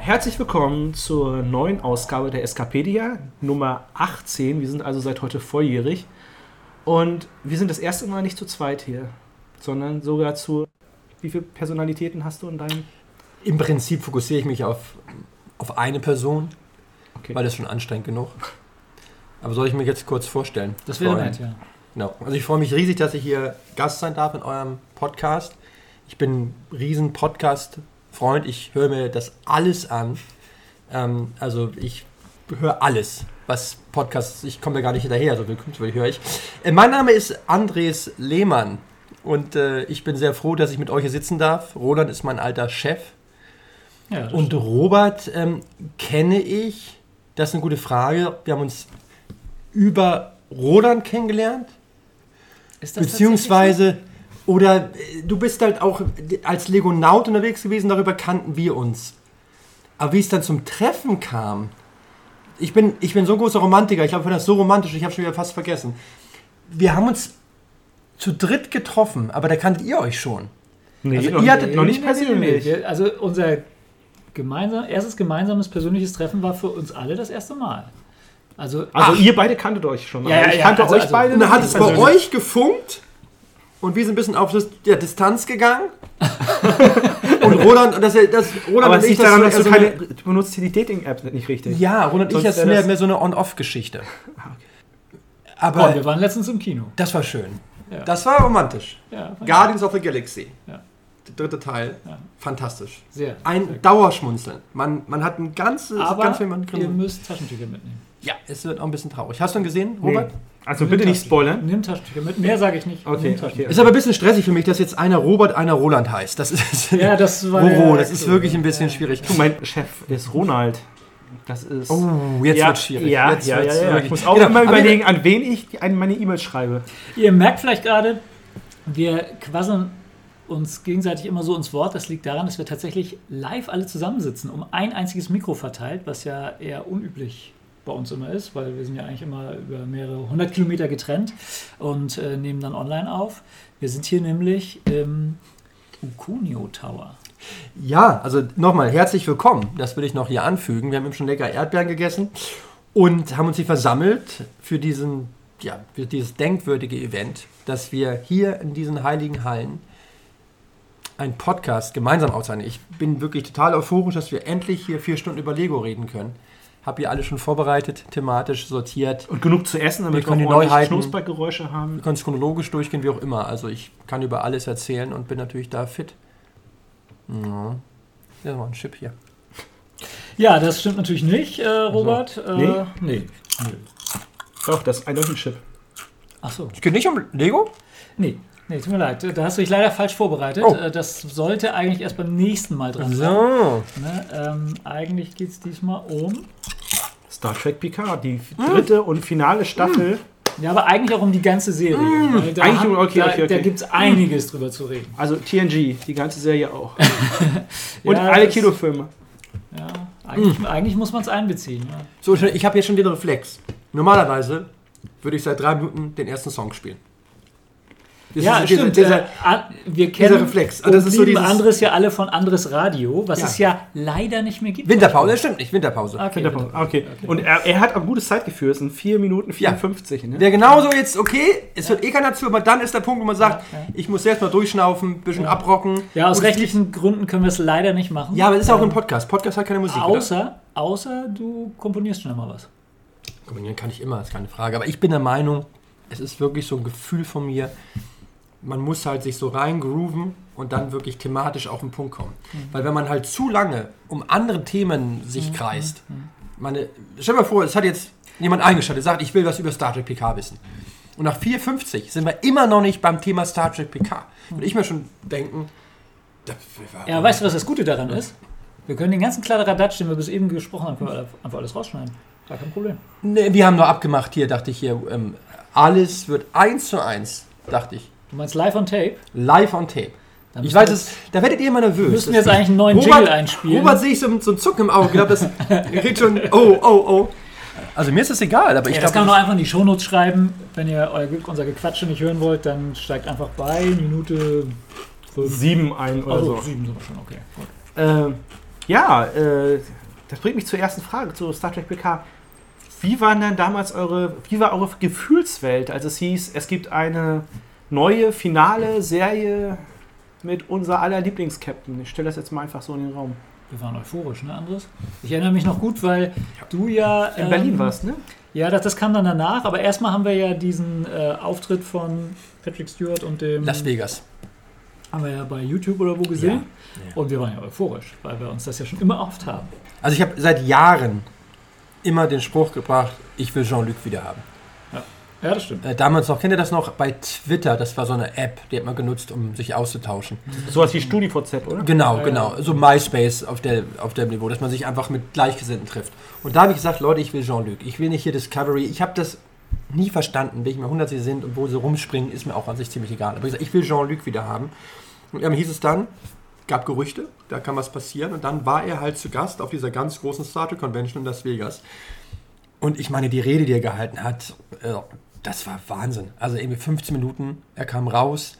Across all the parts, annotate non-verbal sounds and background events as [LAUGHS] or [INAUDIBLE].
Herzlich willkommen zur neuen Ausgabe der Escapedia, Nummer 18. Wir sind also seit heute volljährig. Und wir sind das erste Mal nicht zu zweit hier, sondern sogar zu. Wie viele Personalitäten hast du in deinem. Im Prinzip fokussiere ich mich auf, auf eine Person, Okay. weil das schon anstrengend genug. Aber soll ich mich jetzt kurz vorstellen? Das wäre nett, ja. Genau. Also ich freue mich riesig, dass ich hier Gast sein darf in eurem Podcast. Ich bin ein riesen Podcast-Freund. Ich höre mir das alles an. Ähm, also ich höre alles, was Podcasts, ich komme da gar nicht hinterher, so viel höre ich. Äh, mein Name ist Andres Lehmann und äh, ich bin sehr froh, dass ich mit euch hier sitzen darf. Roland ist mein alter Chef. ja Und Robert ähm, kenne ich, das ist eine gute Frage. Wir haben uns über Roland kennengelernt, ist das beziehungsweise, oder äh, du bist halt auch als Legonaut unterwegs gewesen, darüber kannten wir uns. Aber wie es dann zum Treffen kam, ich bin, ich bin so ein großer Romantiker, ich glaube, das so romantisch, ich habe schon wieder fast vergessen. Wir haben uns zu dritt getroffen, aber da kanntet ihr euch schon. Nee, Also noch, ihr hattet noch nicht persönlich. Wir- Also unser gemeinsam, erstes gemeinsames persönliches Treffen war für uns alle das erste Mal. Also, Also Ach. ihr beide kanntet euch schon. Ja, aber ja, ich ja, kannte also- euch also- beide. Und dann hat es bei euch gefunkt und wir sind ein bisschen auf der Distanz gegangen. [LAUGHS] und Roland, das, das, Roland Aber und ich, daran, dass das du so keine. eine- Du benutzt hier die Dating-App nicht richtig. Ja, Roland und ich, das ist mehr, mehr so eine On-Off-Geschichte. Ah, Aber oh, wir waren letztens im Kino. das war schön. Ja. Das war romantisch. Ja, Guardians of the Galaxy. Ja. Der dritte Teil. Ja. Fantastisch. Sehr. Ein sehr. Dauerschmunzeln. Man, man hat ein ganzes, Aber ganz viel man ihr drin. müsst Taschentücher mitnehmen. Ja, es wird auch ein bisschen traurig. Hast du ihn gesehen, Nee. Robert? Also Nimm bitte nicht spoilern. Nimm Taschentücher mit. Mehr sage ich nicht. Okay, okay. Ist aber ein bisschen stressig für mich, dass jetzt einer Robert, einer Roland heißt. Das ist. Ja, das [LAUGHS] war. Roro, ja das ist wirklich ein bisschen Ja. schwierig. Du, mein Chef ist Ronald. Das ist. Oh, jetzt ja, wird schwierig. Ja, jetzt ja, ja, ja. Ich muss auch Genau, immer überlegen, an wen ich meine E-Mails schreibe. Ihr merkt vielleicht gerade, wir quasseln uns gegenseitig immer so ins Wort. Das liegt daran, dass wir tatsächlich live alle zusammensitzen, um ein einziges Mikro verteilt, was ja eher unüblich bei uns immer ist, weil wir sind ja eigentlich immer über mehrere hundert Kilometer getrennt und äh, nehmen dann online auf. Wir sind hier nämlich im Ukunio Tower. Ja, also nochmal herzlich willkommen. Das will ich noch hier anfügen. Wir haben eben schon lecker Erdbeeren gegessen und haben uns hier versammelt für diesen, ja, für dieses denkwürdige Event, dass wir hier in diesen heiligen Hallen einen Podcast gemeinsam auszeichnen. Ich bin wirklich total euphorisch, dass wir endlich hier vier Stunden über Lego reden können. Hab hier alles schon vorbereitet, thematisch sortiert. Und genug zu essen, damit Wir können wir die Neuheiten- Knuspergeräusche haben. Wir können es chronologisch durchgehen, wie auch immer. Also ich kann über alles erzählen und bin natürlich da fit. Ja. Ein Chip hier. Ja, das stimmt natürlich nicht, äh, Robert. Äh, Nee? nee. Doch, das ist eindeutig ein Chip. Ach so. Es geht nicht um Lego? Nee, nee, tut mir leid. Da hast du dich leider falsch vorbereitet. Oh. Äh, Das sollte eigentlich erst beim nächsten Mal dran sein. So. Ne? Ähm, eigentlich geht es diesmal um. Star Trek Picard, die dritte und finale Staffel. Ja, aber eigentlich auch um die ganze Serie. Weil Da, Eigentlich haben- um- okay, da, okay, okay. da gibt es einiges drüber zu reden. Also TNG, die ganze Serie auch. [LAUGHS] Und Ja, alle Kinofilme. Ja, eigentlich, eigentlich muss man es einbeziehen. Ja. So, ich habe hier schon den Reflex. Normalerweise würde ich seit drei Minuten den ersten Song spielen. Das Ja, ist dieser, stimmt. Dieser, äh, an- wir kennen Reflex. Ah, das ist so dieses- Andres ja alle von Andres Radio, was Ja. es ja leider nicht mehr gibt. Winterpause, das stimmt nicht, Winterpause. Okay, Winterpause. Okay. Und er, er hat ein gutes Zeitgefühl. Es sind 4 Minuten Ja. 54. Ne? Wäre genauso jetzt, okay, es wird eh keiner zu, aber dann ist der Punkt, wo man sagt, Ja, ja. ich muss selbst mal durchschnaufen, ein bisschen abrocken. Ja, aus Und rechtlichen Gründen können wir es leider nicht machen. Ja, aber es ist auch Ähm, ein Podcast. Podcast hat keine Musik. oder? Außer, außer du komponierst schon mal was. Kombinieren kann ich immer, ist keine Frage. Aber ich bin der Meinung, es ist wirklich so ein Gefühl von mir, man muss halt sich so reingrooven und dann wirklich thematisch auf den Punkt kommen. Weil wenn man halt zu lange um andere Themen sich kreist, meine, stell dir mal vor, es hat jetzt jemand eingeschaltet, sagt, ich will was über Star Trek PK wissen. Und nach 4,50 sind wir immer noch nicht beim Thema Star Trek PK. Und ich mir schon denken, Ja, weißt du, was das Gute daran ist? Wir können den ganzen Kladderadatsch, den wir bis eben gesprochen haben, können wir einfach alles rausschneiden. Gar kein Problem. Nee, wir haben nur abgemacht hier, dachte ich hier, ähm, alles wird eins zu eins, dachte ich. Du meinst live on tape? Live on tape. Ich weiß wir es, da werdet ihr immer nervös. müssen Das- jetzt eigentlich einen neuen Robert, Jingle einspielen. Robert sehe ich so, so ein Zucken im Auge. Ich glaube, das [LAUGHS] kriegt schon, oh, oh, oh. Also mir ist es egal, aber ich ja, das glaube, kann man doch einfach in die Shownotes schreiben. Wenn ihr euer, unser Gequatsche nicht hören wollt, dann steigt einfach bei Minute 5. Sieben ein oder Also so. sieben sind wir schon, okay. Gut. Ähm, ja, äh, das bringt mich zur ersten Frage zu Star Trek PK. Wie waren denn damals eure, wie war eure Gefühlswelt, als es hieß, es gibt eine neue finale Serie mit unser aller Lieblingskapitän? Ich stelle das jetzt mal einfach so in den Raum. Wir waren euphorisch, ne, Andres? Ich erinnere mich noch gut, weil du ja. In ähm, Berlin warst, ne? Ja, das, das kam dann danach, aber erstmal haben wir ja diesen äh, Auftritt von Patrick Stewart und dem. Las Vegas. Haben wir ja bei YouTube oder wo gesehen. Ja. Und wir waren ja euphorisch, weil wir uns das ja schon immer oft haben. Also ich habe seit Jahren immer den Spruch gebracht, ich will Jean-Luc wieder haben. Ja, das stimmt. Äh, damals noch, kennt ihr das noch? Bei Twitter, das war so eine App, die hat man genutzt, um sich auszutauschen. Sowas wie StudiVZ, oder? Genau, Ja, genau. So MySpace auf, der, auf dem Niveau, dass man sich einfach mit Gleichgesinnten trifft. Und da habe ich gesagt, Leute, ich will Jean-Luc. Ich will nicht hier Discovery. Ich habe das nie verstanden, welche Jahrhundert sie sind und wo sie rumspringen, ist mir auch an sich ziemlich egal. Aber ich gesagt, ich will Jean-Luc wieder haben. Und dann hieß es dann, gab Gerüchte, da kann was passieren. Und dann war er halt zu Gast auf dieser ganz großen Star Trek Convention in Las Vegas. Und ich meine, die Rede, die er gehalten hat, äh, das war Wahnsinn. Also irgendwie 15 Minuten, er kam raus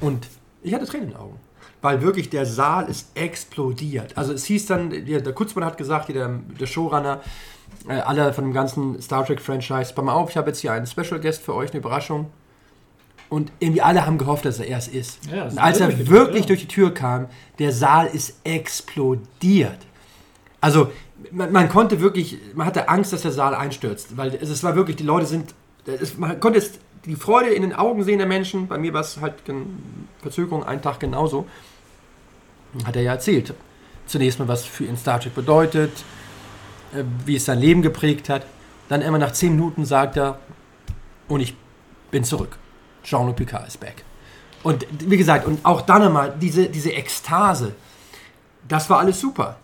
und ich hatte Tränen in den Augen. Weil wirklich der Saal ist explodiert. Also es hieß dann, der, der Kutzmann hat gesagt, der, der Showrunner, äh, alle von dem ganzen Star Trek-Franchise, pass mal auf, ich habe jetzt hier einen Special Guest für euch, eine Überraschung. Und irgendwie alle haben gehofft, dass er es ist. Ja, das und als er wirklich wirklich durch die Tür kam, der Saal ist explodiert. Also man, man konnte wirklich, man hatte Angst, dass der Saal einstürzt, weil es, es war wirklich, die Leute sind, es, man konnte jetzt die Freude in den Augen sehen der Menschen. Bei mir war es halt Verzögerung, einen Tag genauso. Hat er ja erzählt. Zunächst mal, was für ihn Star Trek bedeutet, äh, wie es sein Leben geprägt hat. Dann immer nach zehn Minuten sagt er, und ich bin zurück. Jean-Luc Picard ist back. Und wie gesagt, und auch dann einmal diese, diese Ekstase, das war alles super.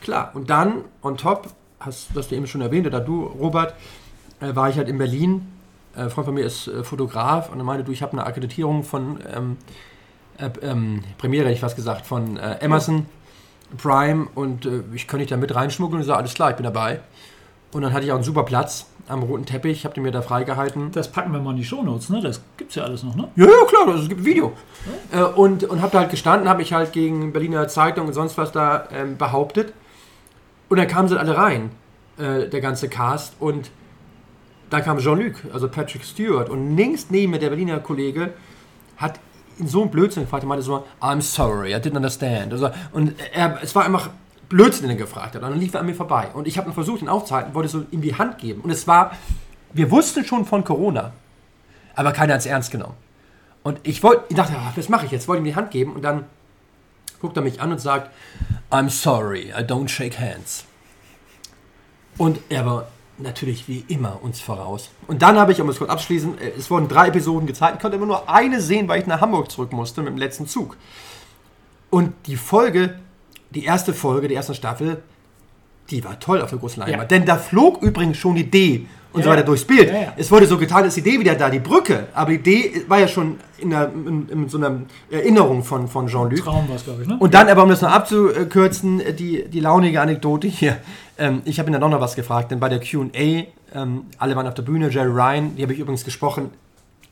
Klar. Und dann, on top, hast das du eben schon erwähnt, oder du, Robert, äh, war ich halt in Berlin. Äh, ein Freund von mir ist äh, Fotograf und er meinte, du, ich habe eine Akkreditierung von ähm, äh, ähm, Premiere, hätte ich fast gesagt, von äh, Amazon Prime und äh, ich könnte dich da mit reinschmuggeln und ich sage, alles klar, ich bin dabei. Und dann hatte ich auch einen super Platz am roten Teppich, habt ihr mir da freigehalten. Das packen wir mal in die Shownotes, ne? Das gibt's ja alles noch, ne? Ja, ja, klar, es gibt ein Video. Äh, und und habe da halt gestanden, habe mich halt gegen Berliner Zeitung und sonst was da ähm, behauptet. Und dann kamen sie alle rein, äh, der ganze Cast. Und dann kam Jean-Luc, also Patrick Stewart. Und links neben mir der Berliner Kollege hat ihn so einen Blödsinn gefragt. Er meinte so, I'm sorry, I didn't understand. Also, und er, es war einfach Blödsinn, den er gefragt hat. Und dann lief er an mir vorbei. Und ich habe versucht, ihn aufzuhalten, wollte so ihm die Hand geben. Und es war, wir wussten schon von Corona, aber keiner hat es ernst genommen. Und ich wollte, ich dachte, ah, was mache ich jetzt? Wollte ihm die Hand geben und dann guckt er mich an und sagt, I'm sorry, I don't shake hands. Und er war natürlich wie immer uns voraus. Und dann habe ich, um es kurz abschließen, äh, es wurden drei Episoden gezeigt. Ich konnte immer nur eine sehen, weil ich nach Hamburg zurück musste mit dem letzten Zug. Und die Folge, die erste Folge der ersten Staffel, die war toll auf der großen Leinwand. Ja. Denn da flog übrigens schon die D und Ja, so weiter durchs Bild. Ja. Es wurde so getan, ist die Idee wieder da, die Brücke. Aber die Idee war ja schon in, einer, in, in so einer Erinnerung von, von Jean-Luc. Traum war es, glaube ich, ne? Und dann aber, um das noch abzukürzen, die, die launige Anekdote hier. Ähm, ich habe ihn dann auch noch was gefragt, denn bei der Q&A, ähm, alle waren auf der Bühne, Jerry Ryan, die habe ich übrigens gesprochen,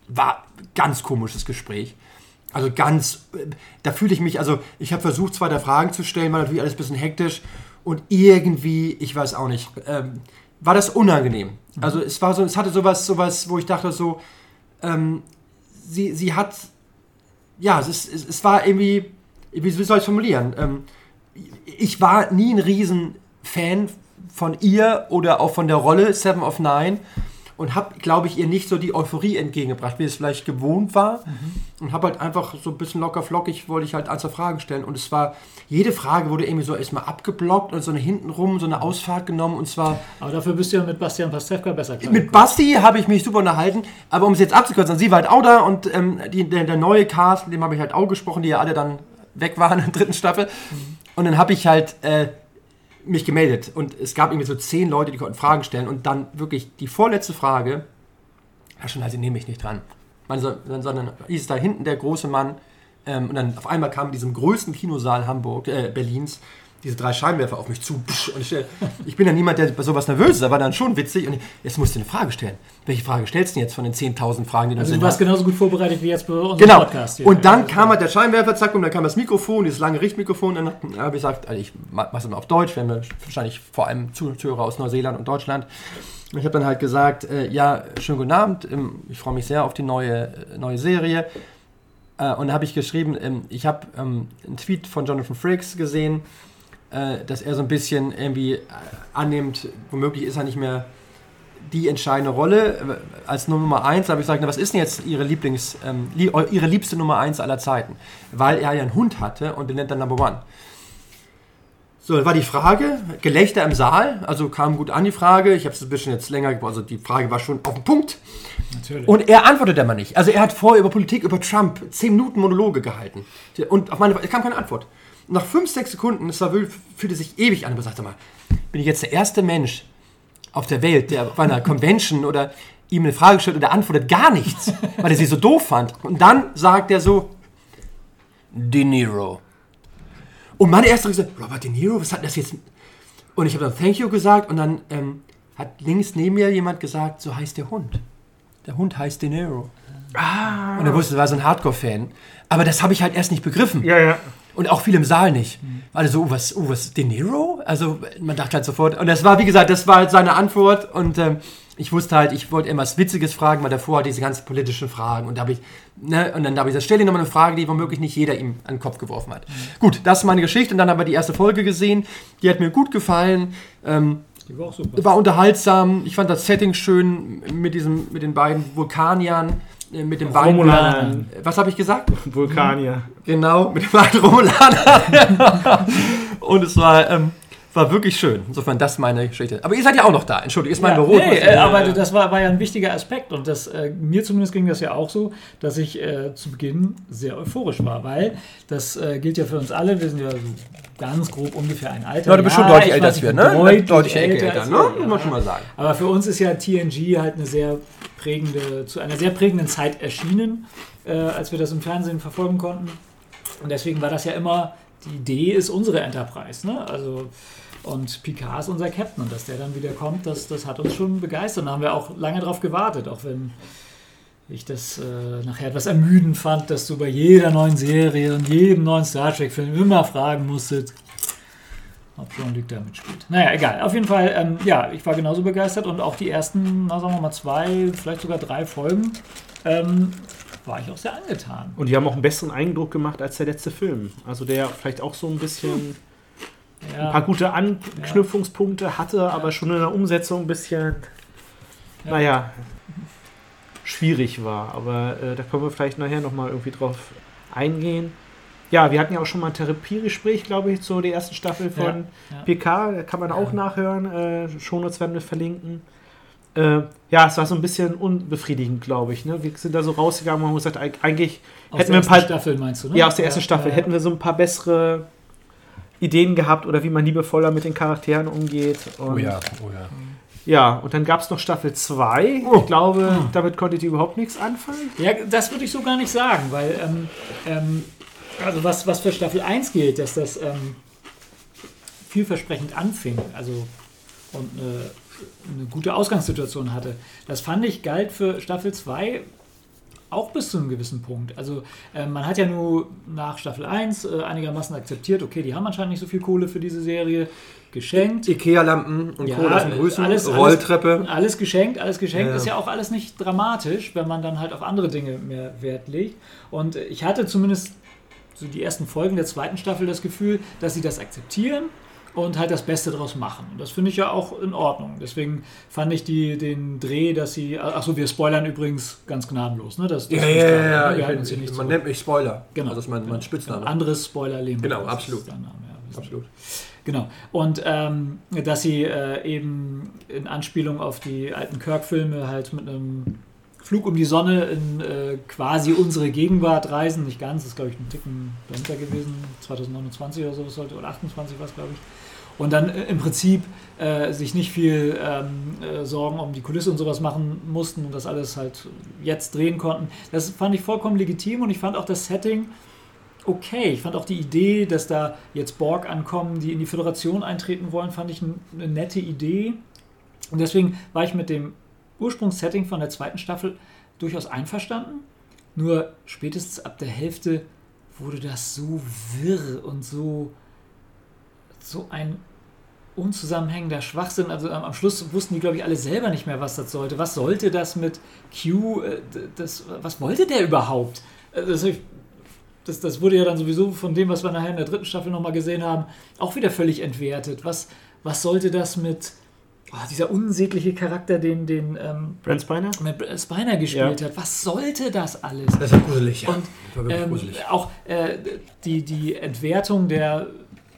war ganz komisches Gespräch. Also ganz, äh, da fühle ich mich, also ich habe versucht, zwei, drei Fragen zu stellen, war natürlich alles ein bisschen hektisch und irgendwie, ich weiß auch nicht, ähm, war das unangenehm. Also es war so, es hatte sowas, sowas, wo ich dachte so, ähm, sie, sie hat, ja, es, ist, es, war irgendwie, wie soll ich es formulieren? Ähm, ich war nie ein riesen Fan von ihr oder auch von der Rolle Seven of Nine und habe, glaube ich, ihr nicht so die Euphorie entgegengebracht, wie es vielleicht gewohnt war. Und habe halt einfach so ein bisschen locker flockig, wollte ich halt ein, zwei Fragen stellen. Und es war, jede Frage wurde irgendwie so erstmal abgeblockt und so eine hintenrum, so eine Ausfahrt genommen. Und zwar Aber dafür bist du ja mit Bastian Pastewka besser klar. mit Basti habe ich mich super unterhalten, aber um es jetzt abzukürzen, sie war halt auch da und ähm, die, der, der neue Cast, mit dem habe ich halt auch gesprochen, die ja alle dann weg waren in der dritten Staffel. Und dann habe ich halt äh, mich gemeldet und es gab irgendwie so zehn Leute, die konnten Fragen stellen und dann wirklich die vorletzte Frage, ja schon, also nehme ich nicht dran. Man, sondern hieß es da hinten der große Mann ähm, und dann auf einmal kam in diesem größten Kinosaal Hamburg, äh, Berlins, diese drei Scheinwerfer auf mich zu. Und ich, stell- ich bin ja niemand, der bei sowas nervös ist, aber dann schon witzig. Und ich, jetzt musst du eine Frage stellen. Welche Frage stellst du denn jetzt von den 10.000 Fragen, die du Also du warst hast? genauso gut vorbereitet wie jetzt bei unserem Genau. Podcast hier. Und dann kam halt der Scheinwerfer, zack, und dann kam das Mikrofon, dieses lange Richtmikrofon. Und dann habe ich gesagt, also ich mache es mal auf Deutsch, wir haben ja wahrscheinlich vor allem Zuhörer aus Neuseeland und Deutschland. Und ich habe dann halt gesagt, äh, ja, schönen guten Abend, ähm, ich freue mich sehr auf die neue, äh, neue Serie. Äh, und da habe ich geschrieben, ähm, ich habe ähm, einen Tweet von Jonathan Frakes gesehen, äh, dass er so ein bisschen irgendwie äh, annimmt, womöglich ist er nicht mehr die entscheidende Rolle. Äh, Als Nummer 1 habe ich gesagt, na, was ist denn jetzt Ihre, Lieblings, ähm, lie Ihre liebste Nummer 1 aller Zeiten? Weil er ja einen Hund hatte und den nennt er Number One. So, dann war die Frage, Gelächter im Saal, also kam gut an die Frage, ich habe es ein bisschen jetzt länger, also die Frage war schon auf den Punkt. Natürlich. Und er antwortete aber nicht. Also er hat vorher über Politik, über Trump 10 Minuten Monologe gehalten. Und auf meine es kam keine Antwort. Nach 5, 6 Sekunden, es war, fühlte sich ewig an, aber sagte mal, bin ich jetzt der erste Mensch auf der Welt, der auf einer Convention oder ihm eine Frage stellt und er antwortet gar nichts, [LAUGHS] weil er sie so doof fand. Und dann sagt er so, De Niro. Und meine erste Reaktion, Robert De Niro, was hat das jetzt? Und ich habe dann Thank you gesagt und dann ähm, hat links neben mir jemand gesagt, so heißt der Hund. Der Hund heißt De Niro. Ah. Und er wusste, er war so ein Hardcore-Fan. Aber das habe ich halt erst nicht begriffen. Ja, ja. Und auch viele im Saal nicht. Alle so, oh, was, oh, was, De Niro? Also man dachte halt sofort, und das war, wie gesagt, das war halt seine Antwort. Und ähm, ich wusste halt, ich wollte immer was Witziges fragen, weil davor hatte diese ganzen politischen Fragen. Und da habe ich, ne, und dann habe ich gesagt, stell dir nochmal eine Frage, die womöglich nicht jeder ihm an den Kopf geworfen hat. Gut, das ist meine Geschichte. Und dann haben wir die erste Folge gesehen, die hat mir gut gefallen, ähm, Die war auch super. war unterhaltsam, ich fand das Setting schön mit diesem, mit den beiden Vulkaniern, mit den beiden, Romulanern. was habe ich gesagt? Vulkanier. Genau, mit dem alten Romulaner. [LAUGHS] und es war, ähm, war wirklich schön. Insofern, das meine Geschichte. Aber ihr seid ja auch noch da. Entschuldigung, ist mein Ja, Büro. nee, äh, aber das war, war ja ein wichtiger Aspekt und das, äh, mir zumindest ging das ja auch so, dass ich äh, zu Beginn sehr euphorisch war, weil das äh, gilt ja für uns alle, wir sind ja so ganz grob ungefähr ein Alter. ja, du bist schon deutlich ich älter als wir, ne? Deutlich, Deutlich älter, als ne? Muss man schon mal sagen. Aber für uns ist ja TNG halt eine sehr prägende, zu einer sehr prägenden Zeit erschienen, äh, als wir das im Fernsehen verfolgen konnten. Und deswegen war das ja immer, die Idee ist unsere Enterprise, ne? Also und Picard ist unser Captain und dass der dann wieder kommt, das, das hat uns schon begeistert. Da haben wir auch lange drauf gewartet, auch wenn ich das äh, nachher etwas ermüdend fand, dass du bei jeder neuen Serie und jedem neuen Star Trek-Film immer fragen musstest, ob Jean-Luc da mitspielt. Naja, egal. Auf jeden Fall, ähm, ja, ich war genauso begeistert und auch die ersten, na, sagen wir mal, zwei, vielleicht sogar drei Folgen ähm, war ich auch sehr angetan. Und die haben auch einen besseren Eindruck gemacht als der letzte Film. Also der vielleicht auch so ein bisschen ein paar Ja, gute Anknüpfungspunkte hatte, aber schon in der Umsetzung ein bisschen, Ja. naja, schwierig war. Aber äh, da können wir vielleicht nachher nochmal irgendwie drauf eingehen. Ja, wir hatten ja auch schon mal ein Therapiegespräch, glaube ich, zu der ersten Staffel von Ja, ja. PK. Da kann man auch Ja. nachhören. Äh, Shownotes werden wir verlinken. Äh, ja, es war so ein bisschen unbefriedigend, glaube ich. Ne? Wir sind da so rausgegangen und haben gesagt, eig- eigentlich aus hätten wir ein paar, ersten Staffel meinst du, ne? ja, aus der ersten Staffel ja. hätten wir so ein paar bessere Ideen gehabt oder wie man liebevoller mit den Charakteren umgeht. Und Oh ja, oh ja. Ja, und dann gab es noch Staffel 2. Oh. Ich glaube, damit konntet ihr überhaupt nichts anfangen. Ja, das würde ich so gar nicht sagen, weil, ähm, ähm, also was, was für Staffel 1 gilt, dass das ähm, vielversprechend anfing, also und eine, eine gute Ausgangssituation hatte. Das fand ich galt für Staffel 2 auch bis zu einem gewissen Punkt. Also äh, man hat ja nur nach Staffel 1 äh, einigermaßen akzeptiert, okay, die haben anscheinend nicht so viel Kohle für diese Serie geschenkt. Ikea-Lampen und Ja, Co. lassen grüßen. alles- alles- Rolltreppe. Alles geschenkt, alles geschenkt. Ja. Ist ja auch alles nicht dramatisch, wenn man dann halt auf andere Dinge mehr Wert legt. Und ich hatte zumindest so die ersten Folgen der zweiten Staffel das Gefühl, dass sie das akzeptieren und halt das Beste draus machen. Und das finde ich ja auch in Ordnung. Deswegen fand ich die, den Dreh, dass sie. Achso, wir spoilern übrigens ganz gnadenlos, ne? Das, das Ja, ja, klar, ja, ne? ja. Wir Ich, halten uns hier nicht man nennt mich Spoiler. Genau. Das ist mein, mein. Spitzname. Anderes Spoiler-Leben. Genau, absolut. Name, ja. Absolut. Genau. Und ähm, dass sie äh, eben in Anspielung auf die alten Kirk-Filme halt mit einem Flug um die Sonne in äh, quasi unsere Gegenwart reisen. Nicht ganz, ist glaube ich ein Ticken dahinter gewesen. 2029 oder sowas sollte, oder 28 war es glaube ich. Und dann äh, im Prinzip äh, sich nicht viel ähm, äh, Sorgen um die Kulisse und sowas machen mussten und das alles halt jetzt drehen konnten. Das fand ich vollkommen legitim und ich fand auch das Setting okay. Ich fand auch die Idee, dass da jetzt Borg ankommen, die in die Föderation eintreten wollen, fand ich eine nette Idee. Und deswegen war ich mit dem Ursprungssetting von der zweiten Staffel durchaus einverstanden. Nur spätestens ab der Hälfte wurde das so wirr und so, so ein unzusammenhängender Schwachsinn. Also am, Schluss wussten die, glaube ich, alle selber nicht mehr, was das sollte. Was sollte das mit Q? äh, Das, was wollte der überhaupt? Äh, Das, das, das wurde ja dann sowieso von dem, was wir nachher in der dritten Staffel nochmal gesehen haben, auch wieder völlig entwertet. Was, was sollte das mit oh, dieser unsägliche Charakter, den, den ähm, Brent Spiner? mit Spiner gespielt hat? Was sollte das alles? Das ist ja gruselig, ja. Und das war wirklich ähm, gruselig. auch äh, die, die Entwertung der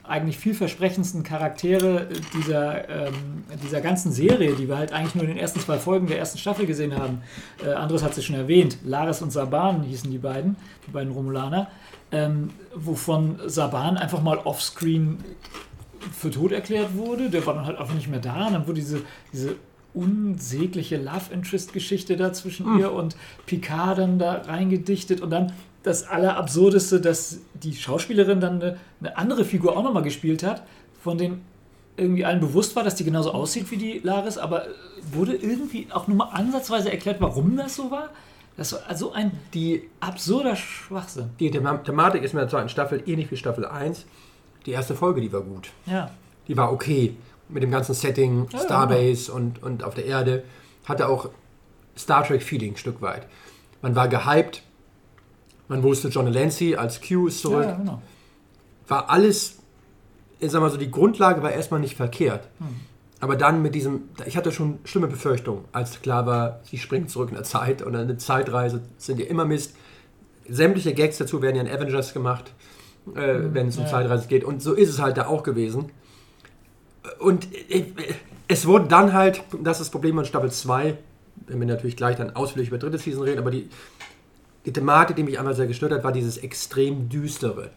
eigentlich vielversprechendsten Charaktere dieser, ähm, dieser ganzen Serie, die wir halt eigentlich nur in den ersten zwei Folgen der ersten Staffel gesehen haben. Äh, Andres hat sie schon erwähnt. Laris und Saban hießen die beiden, die beiden Romulaner. Ähm, wovon Saban einfach mal offscreen für tot erklärt wurde. Der war dann halt einfach nicht mehr da. Und dann wurde diese, diese unsägliche Love Interest-Geschichte da zwischen ihr und Picard dann da reingedichtet. Und dann das Allerabsurdeste, dass die Schauspielerin dann eine, eine andere Figur auch nochmal gespielt hat, von denen irgendwie allen bewusst war, dass die genauso aussieht wie die Laris, aber wurde irgendwie auch nur mal ansatzweise erklärt, warum das so war. Das war also ein Die, absurder Schwachsinn. die Thema- Thematik ist mit der zweiten Staffel ähnlich wie Staffel 1. Die erste Folge, die war gut. Ja. Die war okay. Mit dem ganzen Setting, Ja, Starbase und, und auf der Erde. Hatte auch Star Trek-Feeling ein Stück weit. Man war gehypt. Man wusste, John Delancey als Q ist zurück. Ja, genau. war alles, ich sag mal so, die Grundlage war erstmal nicht verkehrt. Aber dann mit diesem, ich hatte schon schlimme Befürchtungen, als klar war, sie springt zurück in der Zeit und eine Zeitreise sind ja immer Mist. Sämtliche Gags dazu werden ja in Avengers gemacht, äh, wenn es um ja. Zeitreise geht. Und so ist es halt da auch gewesen. Und äh, es wurde dann halt, das ist das Problem an Staffel 2, wenn wir natürlich gleich dann ausführlich über dritte Season reden, aber die, die Thematik, die mich einmal sehr gestört hat, war dieses extrem düstere.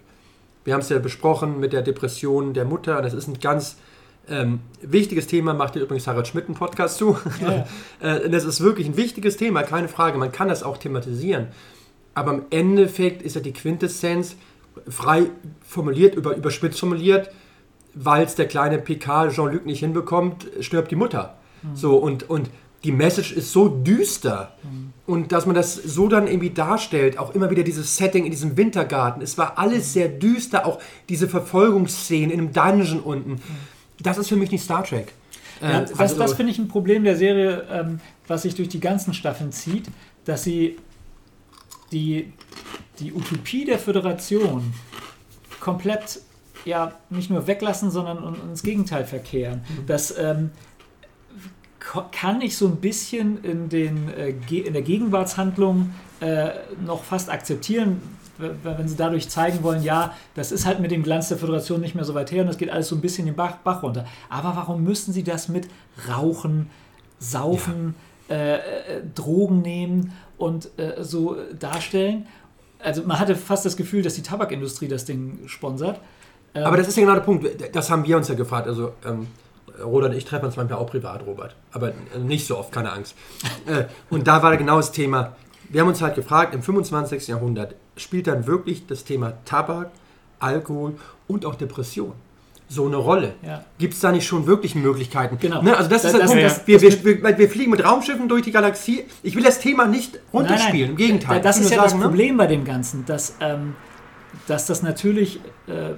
Wir haben es ja besprochen mit der Depression der Mutter. Das ist ein ganz ähm, wichtiges Thema. Macht hier übrigens Harald Schmidt einen Podcast zu. Ja, [LAUGHS] Äh, das ist wirklich ein wichtiges Thema, keine Frage. Man kann das auch thematisieren. Aber im Endeffekt ist ja die Quintessenz frei formuliert, über, überspitzt formuliert, weil es der kleine PK Jean-Luc nicht hinbekommt, stirbt die Mutter. So, und, und die Message ist so düster. Und dass man das so dann irgendwie darstellt, auch immer wieder dieses Setting in diesem Wintergarten, es war alles sehr düster, auch diese Verfolgungsszenen in einem Dungeon unten. Das ist für mich nicht Star Trek. Ja, Äh, das, also- das finde ich ein Problem der Serie, ähm, was sich durch die ganzen Staffeln zieht, dass sie die, die Utopie der Föderation komplett ja nicht nur weglassen, sondern ins Gegenteil verkehren. Das ähm, kann ich so ein bisschen in, den, äh, in der Gegenwartshandlung äh, noch fast akzeptieren, wenn sie dadurch zeigen wollen, ja, das ist halt mit dem Glanz der Föderation nicht mehr so weit her und das geht alles so ein bisschen den Bach, Bach runter. Aber warum müssen sie das mit Rauchen, Saufen, äh, äh, Drogen nehmen und äh, so darstellen? Also man hatte fast das Gefühl, dass die Tabakindustrie das Ding sponsert. Ähm, Aber das ist ja genau der Punkt. Das haben wir uns ja gefragt. Also, ähm, Robert und ich treffen uns manchmal auch privat, Robert. Aber äh, nicht so oft, keine Angst. äh, und da war genau das Thema. Wir haben uns halt gefragt, im 25. Jahrhundert spielt dann wirklich das Thema Tabak, Alkohol und auch Depression so eine Rolle? Ja. Gibt es da nicht schon wirklich Möglichkeiten? Genau. Ne? Also das Da- ist der das- Punkt. das- wir, das- wir, wir, wir fliegen mit Raumschiffen durch die Galaxie. Ich will das Thema nicht runterspielen, im Gegenteil. Da- Das ist ja nur das sagen, ne? Problem bei dem Ganzen, dass, ähm, dass das natürlich äh,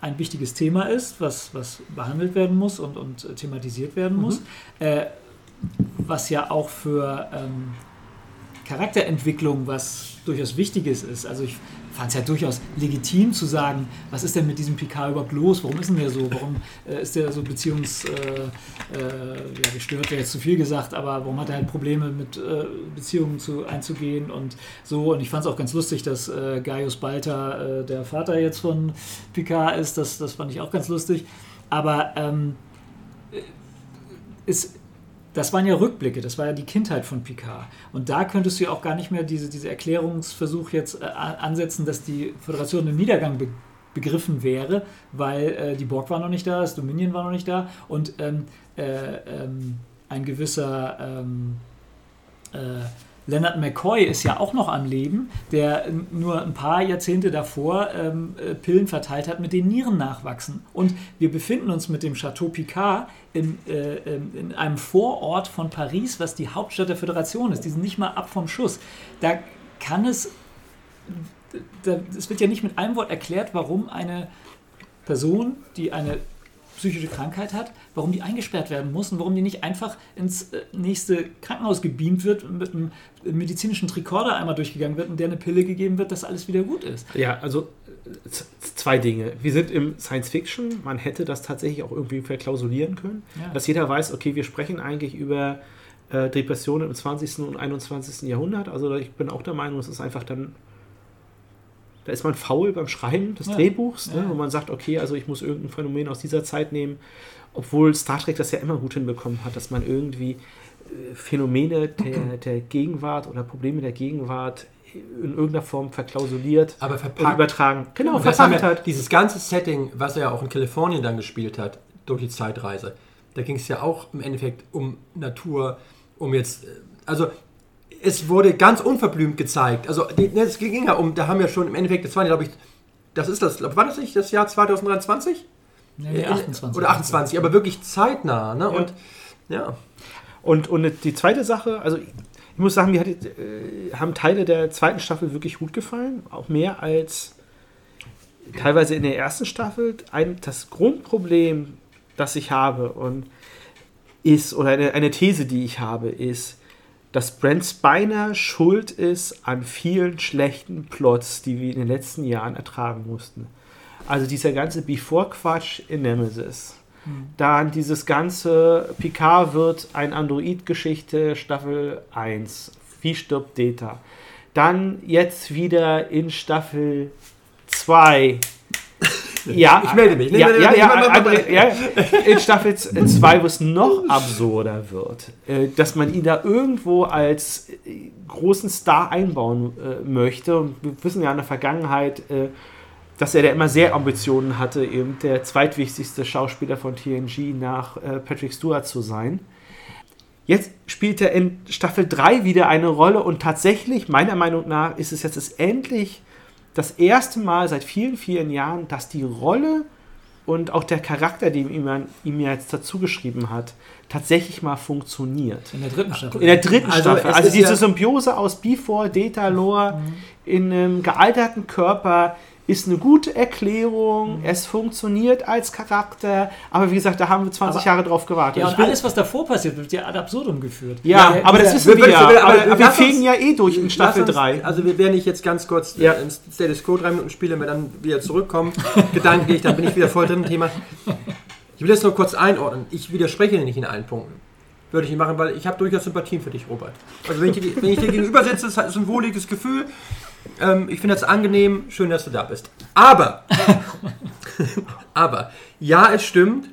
ein wichtiges Thema ist, was, was behandelt werden muss und, und thematisiert werden muss, äh, was ja auch für ähm, Charakterentwicklung was durchaus Wichtiges ist. Also ich fand es ja durchaus legitim zu sagen, was ist denn mit diesem Picard überhaupt los? Warum ist denn der so? Warum äh, ist der so beziehungs... Äh, äh, ja, gestört wäre jetzt zu viel gesagt, aber warum hat er halt Probleme mit äh, Beziehungen zu, einzugehen und so. Und ich fand es auch ganz lustig, dass äh, Gaius Balter äh, der Vater jetzt von Picard ist. Das, das fand ich auch ganz lustig. Aber ähm, äh, ist, das waren ja Rückblicke, das war ja die Kindheit von Picard. Und da könntest du ja auch gar nicht mehr diese, diese Erklärungsversuch jetzt äh, ansetzen, dass die Föderation im Niedergang be begriffen wäre, weil äh, die Borg war noch nicht da, das Dominion war noch nicht da und ähm, äh, ähm, ein gewisser ähm, äh, Leonard McCoy ist ja auch noch am Leben, der ähm, nur ein paar Jahrzehnte davor ähm, äh, Pillen verteilt hat, mit denen Nieren nachwachsen. Und wir befinden uns mit dem Chateau Picard in, äh, ähm, in einem Vorort von Paris, was die Hauptstadt der Föderation ist. Die sind nicht mal ab vom Schuss. Da kann es, es wird ja nicht mit einem Wort erklärt, warum eine Person, die eine psychische Krankheit hat, warum die eingesperrt werden muss und warum die nicht einfach ins äh, nächste Krankenhaus gebeamt wird und mit einem medizinischen Trikorder einmal durchgegangen wird und der eine Pille gegeben wird, dass alles wieder gut ist. Ja, also äh, zwei Dinge. Wir sind im Science Fiction. Man hätte das tatsächlich auch irgendwie verklausulieren können. Ja. Dass jeder weiß, okay, wir sprechen eigentlich über äh, Depressionen im 20. und 21. Jahrhundert. Also ich bin auch der Meinung, es ist einfach dann. Da ist man faul beim Schreiben des Ja. Drehbuchs, ne, Ja. wo man sagt, okay, also ich muss irgendein Phänomen aus dieser Zeit nehmen. Obwohl Star Trek das ja immer gut hinbekommen hat, dass man irgendwie äh, Phänomene der, der Gegenwart oder Probleme der Gegenwart in irgendeiner Form verklausuliert Aber und verpackt. übertragen. Genau, Und verpackt hat. dieses ganze Setting, was er ja auch in Kalifornien dann gespielt hat, durch die Zeitreise, da ging es ja auch im Endeffekt um Natur, um jetzt, äh, also es wurde ganz unverblümt gezeigt. Also ne, es ging ja um, da haben wir schon im Endeffekt, das waren ja, glaube ich, das ist das, war das nicht das Jahr 2023? Ja, nee, Äh, 28. Oder 28, aber wirklich zeitnah. Ne? Und ja, Und, und die zweite Sache, also ich muss sagen, mir hat, äh, haben Teile der zweiten Staffel wirklich gut gefallen. Auch mehr als teilweise in der ersten Staffel. Ein, das Grundproblem, das ich habe und ist, oder eine, eine These, die ich habe, ist, dass Brent Spiner schuld ist an vielen schlechten Plots, die wir in den letzten Jahren ertragen mussten. Also dieser ganze Before-Quatsch in Nemesis. Dann dieses ganze Picard wird ein Android-Geschichte, Staffel 1. Wie stirbt Data? Dann jetzt wieder in Staffel 2. Ja, Ich melde mich. Ja, ja, ja, ja, in Staffel 2, wo es noch absurder wird, äh, dass man ihn da irgendwo als äh, großen Star einbauen äh, möchte. Und wir wissen ja in der Vergangenheit, dass er da immer sehr Ambitionen hatte, eben der zweitwichtigste Schauspieler von TNG nach Patrick Stewart zu sein. Jetzt spielt er in Staffel 3 wieder eine Rolle und tatsächlich, meiner Meinung nach, ist es jetzt endlich das erste Mal seit vielen, vielen Jahren, dass die Rolle und auch der Charakter, den ihm, ihm ja jetzt dazu geschrieben hat, tatsächlich mal funktioniert. In der dritten Staffel. In der dritten Also, Staffel. Also ist diese ja- Symbiose aus Before, Data, Lore in einem gealterten Körper ist eine gute Erklärung. Es funktioniert als Charakter. Aber wie gesagt, da haben wir 20 Aber- Jahre drauf gewartet. Ja, Ich und will- alles, was davor passiert, wird ja ad absurdum geführt. ja, Der- aber das wissen wir wir- ja. wir- aber- Aber wir fegen uns- ja eh durch in Staffel Lass uns- 3. Also wir werden nicht jetzt ganz kurz Ja. äh, ins Status Quo drei Minuten spielen, wenn wir dann wieder zurückkommen. [LAUGHS] Gedanklich, dann bin ich wieder voll drin im Thema. Ich will das nur kurz einordnen. Ich widerspreche dir nicht in allen Punkten. Würde ich nicht machen, weil ich habe durchaus Sympathien für dich, Robert. Also wenn ich, dir- wenn ich dir gegenüber sitze, ist es ein wohliges Gefühl. Ähm, ich finde es angenehm. Schön, dass du da bist. Aber, [LAUGHS] aber, ja, es stimmt.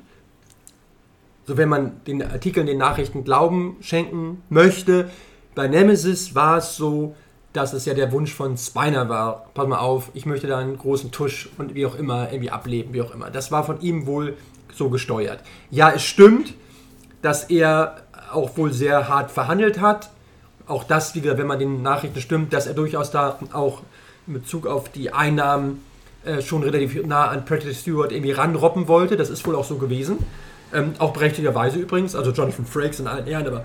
So, wenn man den Artikeln, den Nachrichten Glauben schenken möchte, bei Nemesis war es so, dass es ja der Wunsch von Spiner war. Pass mal auf, ich möchte da einen großen Tusch und wie auch immer irgendwie ableben, wie auch immer. Das war von ihm wohl so gesteuert. Ja, es stimmt, dass er auch wohl sehr hart verhandelt hat. Auch das, wie gesagt, wenn man den Nachrichten stimmt, dass er durchaus da auch in Bezug auf die Einnahmen äh, schon relativ nah an Patrick Stewart irgendwie ranroppen wollte. Das ist wohl auch so gewesen. Ähm, auch berechtigterweise übrigens, also Jonathan Frakes in allen Ehren, aber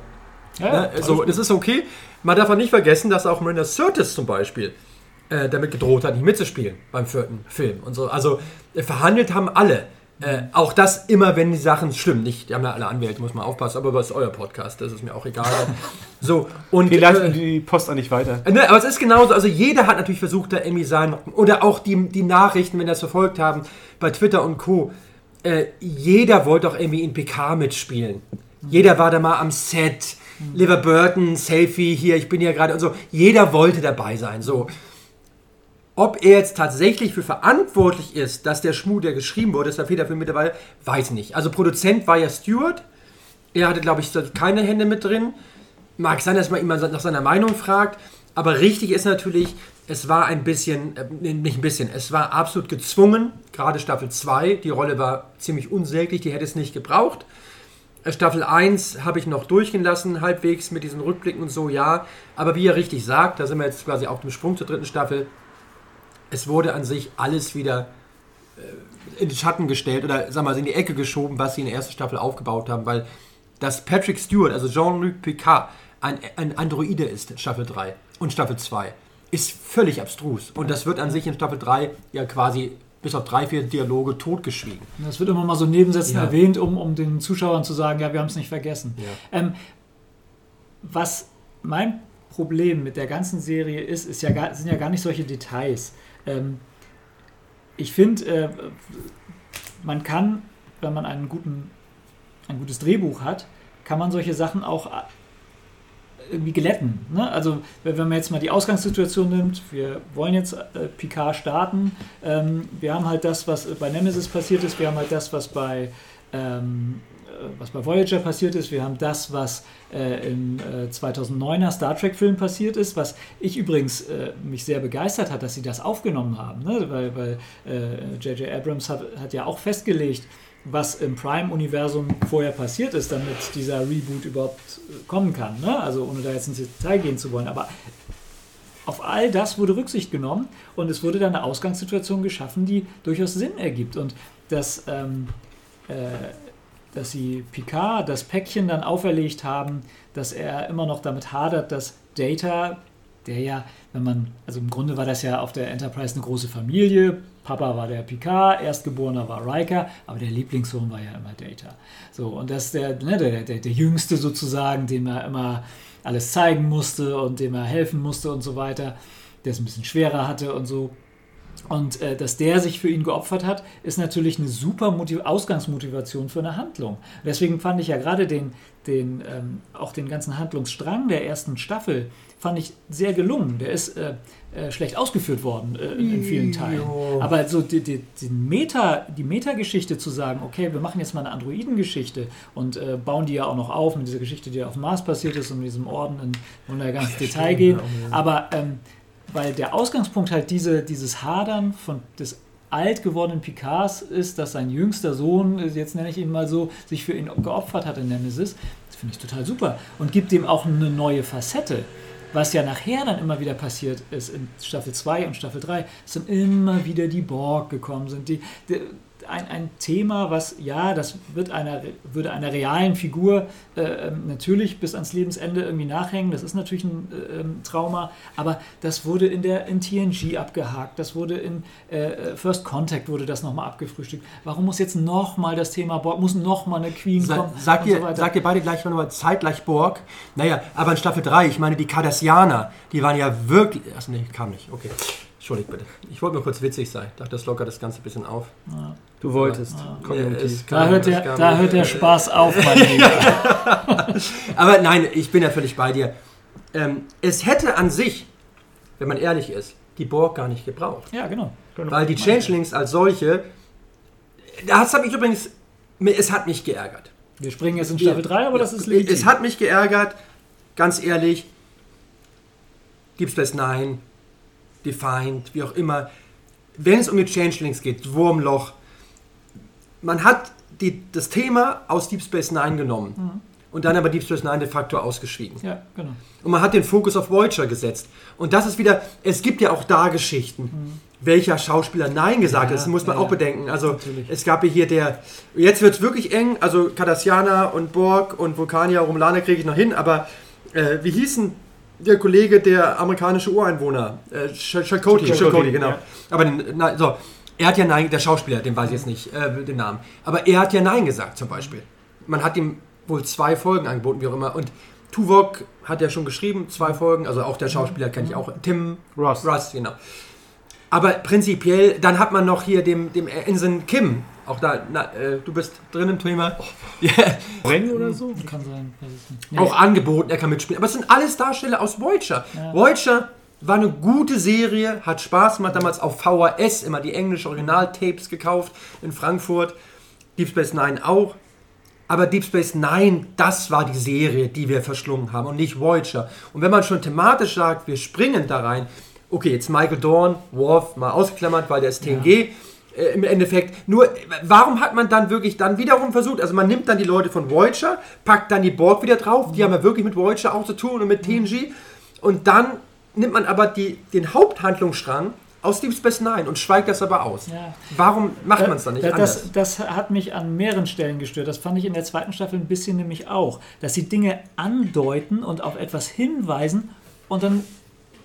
Ja, ne, so, das ist okay. Man darf auch nicht vergessen, dass auch Miranda Curtis zum Beispiel äh, damit gedroht hat, nicht mitzuspielen beim vierten Film und so. Also äh, verhandelt haben alle. Äh, auch das immer, wenn die Sachen stimmen. Nicht, die haben ja alle Anwälte, muss man aufpassen, aber was ist euer Podcast? Das ist mir auch egal. [LAUGHS] so, und. Wir leiten äh, die Post auch nicht weiter. Ne, aber es ist genauso, also jeder hat natürlich versucht, da irgendwie sein, oder auch die, die Nachrichten, wenn das verfolgt haben, bei Twitter und Co. Äh, jeder wollte auch irgendwie in PK mitspielen. Jeder war da mal am Set. Liver Burton, Selfie hier, ich bin ja gerade und so. Jeder wollte dabei sein. So. Ob er jetzt tatsächlich für verantwortlich ist, dass der Schmuh, der geschrieben wurde, ist da federführend mit dabei, weiß ich nicht. Also Produzent war ja Stewart. Er hatte, glaube ich, keine Hände mit drin. Mag sein, dass man ihn nach seiner Meinung fragt. Aber richtig ist natürlich, es war ein bisschen, äh, nicht ein bisschen, es war absolut gezwungen. Gerade Staffel 2, die Rolle war ziemlich unsäglich, die hätte es nicht gebraucht. Staffel 1 habe ich noch durchgehen lassen, halbwegs mit diesen Rückblicken und so, ja. Aber wie er richtig sagt, da sind wir jetzt quasi auf dem Sprung zur dritten Staffel, es wurde an sich alles wieder äh, in den Schatten gestellt oder sag mal in die Ecke geschoben, was sie in der ersten Staffel aufgebaut haben, weil dass Patrick Stewart, also Jean-Luc Picard, ein, ein Androide ist in Staffel 3 und Staffel 2, ist völlig abstrus. Und das wird an sich in Staffel 3 ja quasi bis auf drei, vier Dialoge totgeschwiegen. Das wird immer mal so nebensätzen Ja. erwähnt, um, um den Zuschauern zu sagen, ja, wir haben es nicht vergessen. Ja. Ähm, was mein Problem mit der ganzen Serie ist, ist ja sind ja gar nicht solche Details. Ähm, ich finde, äh, man kann, wenn man einen guten, ein gutes Drehbuch hat, kann man solche Sachen auch äh, irgendwie glätten. Ne? Also wenn man jetzt mal die Ausgangssituation nimmt, wir wollen jetzt äh, Picard starten, ähm, wir haben halt das, was bei Nemesis passiert ist, wir haben halt das, was bei ähm, äh, was bei Voyager passiert ist, wir haben das, was äh, im äh, 2009er Star Trek Film passiert ist, was ich übrigens äh, mich sehr begeistert hat, dass sie das aufgenommen haben, ne? weil weil äh, J.J. Abrams hat, hat ja auch festgelegt, was im Prime-Universum vorher passiert ist, damit dieser Reboot überhaupt äh, kommen kann. Ne? Also ohne da jetzt ins Detail gehen zu wollen. Aber auf all das wurde Rücksicht genommen und es wurde dann eine Ausgangssituation geschaffen, die durchaus Sinn ergibt. Und dass, ähm, äh, dass sie Picard das Päckchen dann auferlegt haben, dass er immer noch damit hadert, dass Data, der ja, wenn man, also im Grunde war das ja auf der Enterprise eine große Familie. Papa war der Picard, Erstgeborener war Riker, aber der Lieblingssohn war ja immer Data. So, und dass der, ne, der, der, der Jüngste sozusagen, dem er immer alles zeigen musste und dem er helfen musste und so weiter, der es ein bisschen schwerer hatte und so. Und äh, dass der sich für ihn geopfert hat, ist natürlich eine super Motiv Ausgangsmotivation für eine Handlung. Deswegen fand ich ja gerade den, den, ähm, auch den ganzen Handlungsstrang der ersten Staffel fand ich sehr gelungen. Der ist äh, äh, schlecht ausgeführt worden äh, in, vielen Teilen. Jo. Aber so die, die, die Meta, die Metageschichte zu sagen, okay, wir machen jetzt mal eine Androidengeschichte und äh, bauen die ja auch noch auf mit dieser Geschichte, die auf Mars passiert ist und mit diesem Orden, in, ja ganz ins Detail gehen. Aber ähm, weil der Ausgangspunkt halt diese, dieses Hadern von des alt gewordenen Picards ist, dass sein jüngster Sohn, jetzt nenne ich ihn mal so, sich für ihn geopfert hat in Nemesis. Das finde ich total super und gibt dem auch eine neue Facette. Was ja nachher dann immer wieder passiert ist in Staffel 2 und Staffel 3, es sind immer wieder die Borg gekommen sind. Die, die, ein, ein Thema, was, ja, das wird einer, würde einer realen Figur äh, ähm, natürlich bis ans Lebensende irgendwie nachhängen. Das ist natürlich ein äh, ähm, Trauma, aber das wurde in der in TNG abgehakt, das wurde in äh, First Contact wurde das nochmal abgefrühstückt. Warum muss jetzt nochmal das Thema Borg, muss nochmal eine Queen Sa kommen? sagt, ihr, so sagt ihr beide gleich mal zeitgleich Borg? Naja, aber in Staffel 3, ich meine, die Cardassianer, die waren ja wirklich. Ach nee, kam nicht. Okay. Entschuldigt bitte. Ich wollte nur kurz witzig sein. Ich dachte, das lockert das Ganze ein bisschen auf. Ja. Du wolltest. Ja. Es Da hört, der, da hört der Spaß auf, mein [LAUGHS] Lieber. Aber nein, ich bin ja völlig bei dir. Ähm, es hätte an sich, wenn man ehrlich ist, die Borg gar nicht gebraucht. Ja, genau. Weil die Changelings als solche, das habe ich übrigens, es hat mich geärgert. Wir springen jetzt in Staffel 3, aber das ist legitim. Es hat mich geärgert, ganz ehrlich. Deep Space Nine, Defined, wie auch immer. Wenn es um die Changelings geht, Wurmloch, man hat die, das Thema aus Deep Space Nine genommen Mhm. und dann aber Deep Space Nine de facto ausgeschwiegen. ja, genau. Und man hat den Fokus auf Voyager gesetzt. Und das ist wieder, es gibt ja auch da Geschichten. Welcher Schauspieler Nein gesagt Mhm. Ja, hat, das muss man ja, auch bedenken. Also natürlich. es gab hier der, jetzt wird es wirklich eng, also Cardassianer und Borg und Vulkanier, Romulaner kriege ich noch hin, aber äh, wie hießen der Kollege, der amerikanische Ureinwohner? Äh, Ch- Chakotay, Chakotay, Chakotay, genau. ja. Aber den, na, so, er hat ja Nein, der Schauspieler, den weiß ich jetzt nicht, äh, den Namen. Aber er hat ja Nein gesagt zum Beispiel. Man hat ihm wohl zwei Folgen angeboten, wie auch immer. Und Tuvok hat ja schon geschrieben, zwei Folgen, also auch der Schauspieler kenne ich auch, Tim Ross. Russ, genau. Aber prinzipiell, dann hat man noch hier dem, dem Ensign Kim, auch da, na, äh, du bist drin im Thema, [LAUGHS] ja, Renny oder so? Kann sein. Nee. auch angeboten, er kann mitspielen. Aber es sind alles Darsteller aus Voyager. Ja. Voyager war eine gute Serie, hat Spaß gemacht, damals auf VHS immer die englische Originaltapes gekauft in Frankfurt. Deep Space Nine auch. Aber Deep Space Nine, das war die Serie, die wir verschlungen haben und nicht Voyager. Und wenn man schon thematisch sagt, wir springen da rein, okay, jetzt Michael Dorn, Worf mal ausgeklammert, weil der ist TNG. Äh, im Endeffekt. Nur, warum hat man dann wirklich dann wiederum versucht, also man nimmt dann die Leute von Voyager, packt dann die Borg wieder drauf, die haben ja wirklich mit Voyager auch zu tun und mit TNG. Und dann nimmt man aber die, den Haupthandlungsstrang aus Deep Space Nine und schweigt das aber aus. Ja. Warum macht man es dann nicht das, anders? das, das hat mich an mehreren Stellen gestört. Das fand ich in der zweiten Staffel ein bisschen nämlich auch. Dass sie Dinge andeuten und auf etwas hinweisen und dann,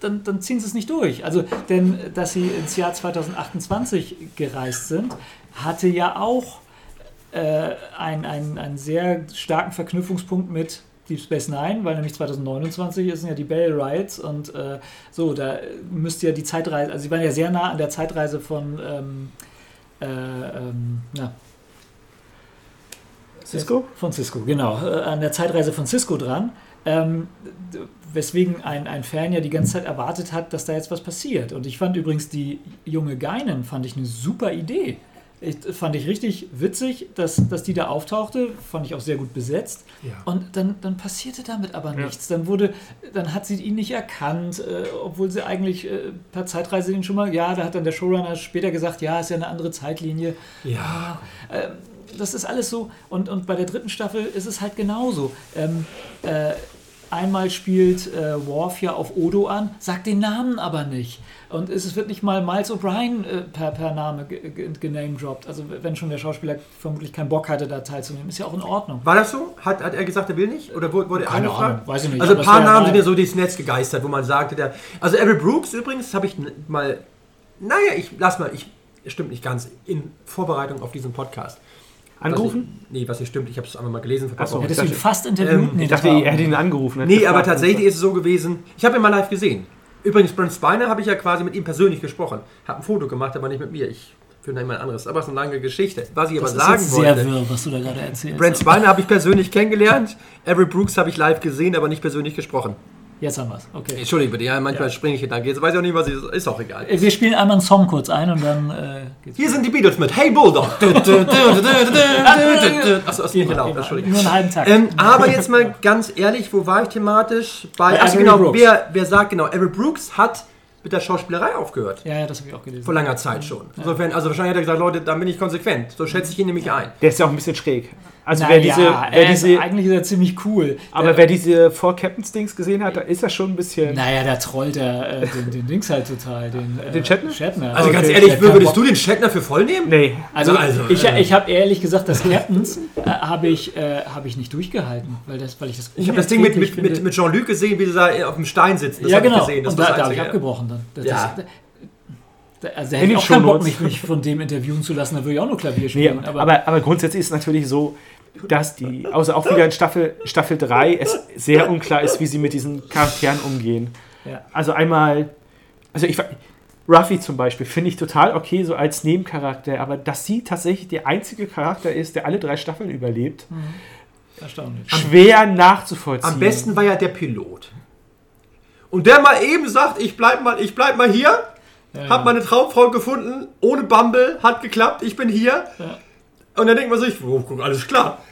dann, dann ziehen sie es nicht durch. Also, denn dass sie ins Jahr 2028 gereist sind, hatte ja auch äh, einen, einen, einen sehr starken Verknüpfungspunkt mit Deep Space Nine, weil nämlich 2029 sind ja die Bell Riots und äh, so, da müsste ja die Zeitreise, also sie waren ja sehr nah an der Zeitreise von ähm, äh, ähm, na, Cisco? von Cisco, genau, äh, an der Zeitreise von Cisco dran. Ähm, weswegen ein, ein Fan ja die ganze Zeit erwartet hat, dass da jetzt was passiert. Und ich fand übrigens die junge Geinen, fand ich eine super Idee. Ich, fand ich richtig witzig, dass, dass die da auftauchte, fand ich auch sehr gut besetzt. Ja. Und dann, dann passierte damit aber Ja. nichts. Dann wurde, dann hat sie ihn nicht erkannt, äh, obwohl sie eigentlich äh, per Zeitreise ihn schon mal, ja, da hat dann der Showrunner später gesagt, ja, ist ja eine andere Zeitlinie. Ja. Ähm, das ist alles so. Und, und bei der dritten Staffel ist es halt genauso. Ähm, äh, einmal spielt äh, Worf ja auf Odo an, sagt den Namen aber nicht. Und es wird nicht mal Miles O'Brien äh, per, per Name ge- ge- genamedroppt. Also wenn schon der Schauspieler vermutlich keinen Bock hatte, da teilzunehmen. Ist ja auch in Ordnung. War das so? Hat, hat er gesagt, er will nicht? Oder wurde, er Keine angefragt? Ahnung, weiß ich nicht. Also ein paar Namen sind ja so durchs Netz gegeistert, wo man sagte, der. Also Avery Brooks übrigens habe ich mal. Naja, ich lass mal, ich. Stimmt nicht ganz. In Vorbereitung auf diesen Podcast. Angerufen? Was ich, nee, was nicht stimmt, ich habe es einfach mal gelesen. So. Hättest du ihn fast interviewt? Ähm, Nee, Ich dachte, er hätte ihn angerufen. hat Nee, gefragt, aber tatsächlich ist es so gewesen. Ich habe ihn mal live gesehen. Übrigens, Brent Spiner habe ich ja quasi mit ihm persönlich gesprochen. Habe ein Foto gemacht, aber nicht mit mir. Ich führe jemand anderes. Aber es ist eine lange Geschichte. Was ich das aber ist sagen jetzt sehr wollte. wirr, was du da gerade erzählst. Brent Spiner habe ich persönlich kennengelernt. Avery Brooks habe ich live gesehen, aber nicht persönlich gesprochen. Jetzt haben wir es. Okay. Entschuldigung bitte, ja, manchmal springe ich hier dann. Jetzt weiß ich auch nicht, was ich, ist auch egal. Wir spielen einmal einen Song kurz ein und dann äh, geht's. Hier sind die Beatles mit Hey Bulldog. Achso, das ist nicht genau, Entschuldigung. Nur einen halben Tag. Ähm, aber jetzt mal ganz ehrlich, wo war ich thematisch? Bei, Bei also Avery genau, Brooks. wer, wer sagt genau, Avery Brooks hat mit der Schauspielerei aufgehört. ja, ja, das habe ich auch gelesen. Vor langer Zeit schon. Insofern, also wahrscheinlich hat er gesagt, Leute, dann bin ich konsequent. So schätze ich ihn nämlich ein. Der ist ja auch ein bisschen schräg. Also Na wer diese, ja, wer er ist, diese, eigentlich ist er ziemlich cool. aber Der- wer diese Four Captains Dings gesehen hat, da ist er schon ein bisschen. Naja, der trollt der, äh, den, den Dings halt total. Den, äh, Den Shatner? Shatner. Also Okay. ganz ehrlich, hat keinen würdest Bock. du den Shatner für voll nehmen? Nee. Also, Also, ich, äh, ich habe ehrlich gesagt, das Captains äh, habe ich, äh, hab ich nicht durchgehalten, weil, das, weil ich das Ich habe das Ding mit, mit, mit, mit Jean-Luc gesehen, wie sie da auf dem Stein sitzen. Das ja, hab ich genau. gesehen. Das und da, das da habe ich abgebrochen dann. Das, Ja. das, da, also da hätte ich auch keinen Bock, mich, mich von dem interviewen zu lassen. Da würde ich auch nur Klavier Nee, spielen. aber, aber, grundsätzlich ist es natürlich so, dass die, also auch wieder in Staffel, Staffel 3, es sehr unklar ist, wie sie mit diesen Charakteren umgehen. Ja. Also einmal, also ich Ruffy zum Beispiel finde ich total okay, so als Nebencharakter, aber dass sie tatsächlich der einzige Charakter ist, der alle drei Staffeln überlebt, erstaunlich. schwer nachzuvollziehen. Am besten war ja der Pilot. Und der mal eben sagt, ich bleib mal, ich bleib mal hier, Ja, hab meine Traumfrau gefunden, ohne Bumble, hat geklappt, ich bin hier. Ja. Und dann denkt man sich, oh, guck, alles klar.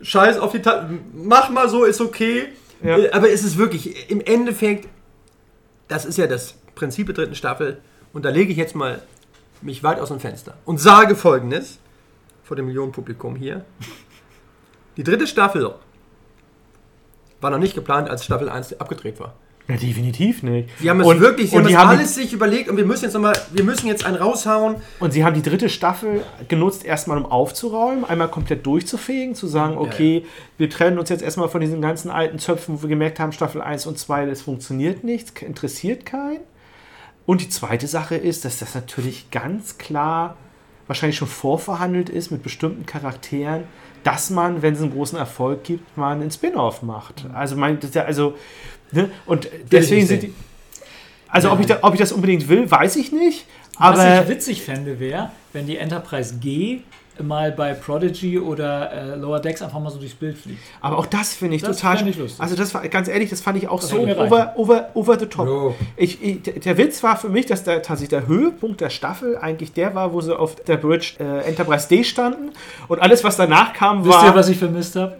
Scheiß auf die Ta mach mal so, ist okay. Ja. Äh, Aber es ist wirklich, im Endeffekt, das ist ja das Prinzip der dritten Staffel. Und da lege ich jetzt mal mich weit aus dem Fenster und sage folgendes vor dem Millionenpublikum hier. Die dritte Staffel war noch nicht geplant, als Staffel 1 abgedreht war. Ja, definitiv nicht. Die haben es Und- wirklich, sie und haben das haben alles sich überlegt und wir müssen jetzt noch mal, wir müssen jetzt einen raushauen. Und sie haben die dritte Staffel genutzt, erstmal um aufzuräumen, einmal komplett durchzufegen, zu sagen, okay, wir trennen uns jetzt erstmal von diesen ganzen alten Zöpfen, wo wir gemerkt haben, Staffel 1 und 2, das funktioniert nicht, interessiert keinen. Und die zweite Sache ist, dass das natürlich ganz klar wahrscheinlich schon vorverhandelt ist mit bestimmten Charakteren, dass man, wenn es einen großen Erfolg gibt, mal einen Spin-off macht. Also, mein, das ist ja, also, ne? und deswegen sind die. Also, ob ich, da, ob ich das unbedingt will, weiß ich nicht. Was Aber ich witzig fände, wäre, wenn die Enterprise G mal bei Prodigy oder äh, Lower Decks einfach mal so durchs Bild fliegt. Aber auch das finde ich Das total. fänd ich lustig. also das war ganz ehrlich, das fand ich auch so mir reichen. over, over, over the top. Ich, ich, der, Witz war für mich, dass der, tatsächlich der Höhepunkt der Staffel eigentlich der war, wo sie auf der Bridge äh, Enterprise D standen und alles, was danach kam, Wisst war. ihr, was ich vermisst habe?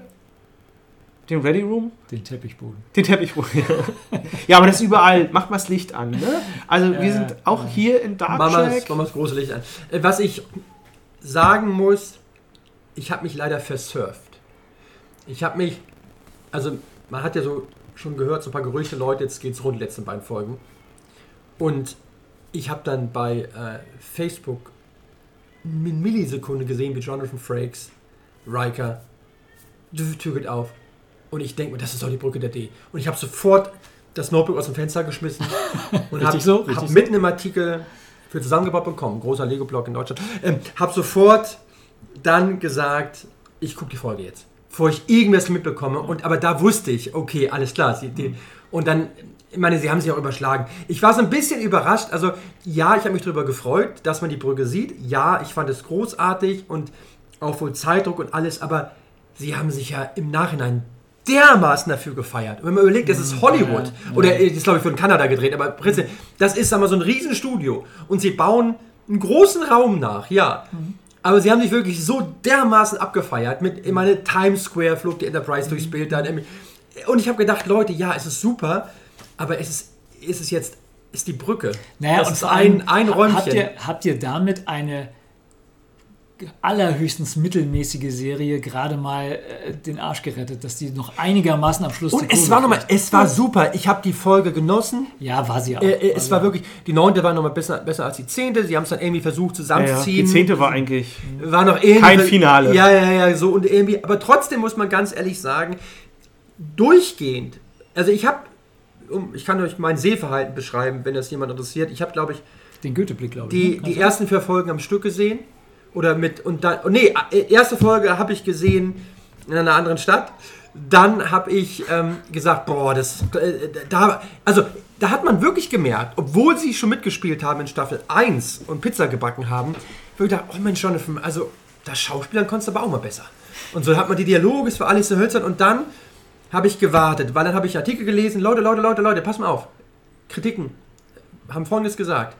Den Ready Room? Den Teppichboden. Den Teppichboden. ja. ja, aber das ist überall. Macht mal das Licht an. Ne? Also wir Ja, sind auch ja. hier in Dark wir das, machen wir das große Licht an. Äh, Was ich sagen muss, ich habe mich leider versurft. Ich habe mich, also man hat ja so schon gehört, so ein paar Gerüchte, Leute, jetzt geht's rund, die letzten beiden Folgen. Und ich habe dann bei äh, Facebook in Millisekunde gesehen, wie Jonathan Frakes, Riker, die Tür geht auf. Und ich denke mir, das ist doch die Brücke der D. Und ich habe sofort das Notebook aus dem Fenster geschmissen [LAUGHS] und habe so, hab so. mitten im Artikel für zusammengebaut bekommen, großer Lego-Blog in Deutschland, ähm, habe sofort dann gesagt, ich gucke die Folge jetzt, bevor ich irgendwas mitbekomme. Und aber da wusste ich, okay, alles klar. Sie, die, und dann, ich meine, sie haben sich auch überschlagen. Ich war so ein bisschen überrascht. Also ja, ich habe mich darüber gefreut, dass man die Brücke sieht. Ja, ich fand es großartig und auch wohl Zeitdruck und alles. Aber sie haben sich ja im Nachhinein dermaßen dafür gefeiert. Und wenn man überlegt, das ist Hollywood. ja, ja. Oder äh, das ist, glaube ich, in Kanada gedreht, aber prinzipiell, das ist, wir, so ein Riesenstudio. Und sie bauen einen großen Raum nach, ja. Aber sie haben sich wirklich so dermaßen abgefeiert. Mit, ich meine, Times Square flog die Enterprise durchs Bild dann. Und ich habe gedacht, Leute, ja, es ist super, aber es ist, ist es jetzt, ist die Brücke. Naja, das und ist ein, ein Räumchen. Habt ihr, habt ihr damit eine allerhöchstens mittelmäßige Serie gerade mal äh, den Arsch gerettet, dass die noch einigermaßen am Schluss und es war nochmal, es war super. Ich habe die Folge genossen. Ja, war sie auch. Äh, äh, es sie war auch. wirklich, die neunte war nochmal besser, besser als die zehnte. Sie haben es dann irgendwie versucht Ja, ja. zusammenzuziehen. Die zehnte war eigentlich. war noch irgendwie. Kein Finale. Ja, ja, ja, so und irgendwie. Aber trotzdem muss man ganz ehrlich sagen, durchgehend. Also ich habe, um, ich kann euch mein Sehverhalten beschreiben, wenn das jemand interessiert. Ich habe, glaube ich, Den Goethe-Blick, glaube ich. die, ne? Die ersten vier Folgen am Stück gesehen. Oder mit, und dann, oh, nee, erste Folge habe ich gesehen in einer anderen Stadt. Dann habe ich ähm, gesagt, boah, das, äh, da, also da hat man wirklich gemerkt, obwohl sie schon mitgespielt haben in Staffel 1 und Pizza gebacken haben, wirklich gedacht, oh Mensch, Jonathan, also das Schauspielern konntest du aber auch mal besser. Und so hat man die Dialoge, es war alles so hölzern und dann habe ich gewartet, weil dann habe ich Artikel gelesen, Leute, Leute, Leute, Leute, pass mal auf, Kritiken haben folgendes gesagt,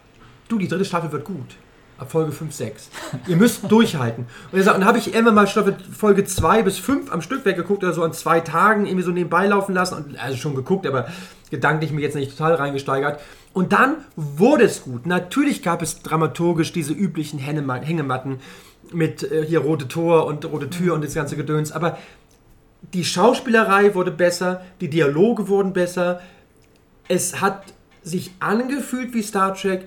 du, die dritte Staffel wird gut. Ab Folge 5, 6. Ihr müsst durchhalten. Und dann habe ich immer mal Folge 2 bis 5 am Stück weggeguckt oder so an zwei Tagen irgendwie so nebenbei laufen lassen. Und, also schon geguckt, aber gedanklich mich jetzt nicht total reingesteigert. Und dann wurde es gut. Natürlich gab es dramaturgisch diese üblichen Hängema- Hängematten mit äh, hier rote Tor und rote Tür und das ganze Gedöns. Aber die Schauspielerei wurde besser, die Dialoge wurden besser, es hat sich angefühlt wie Star Trek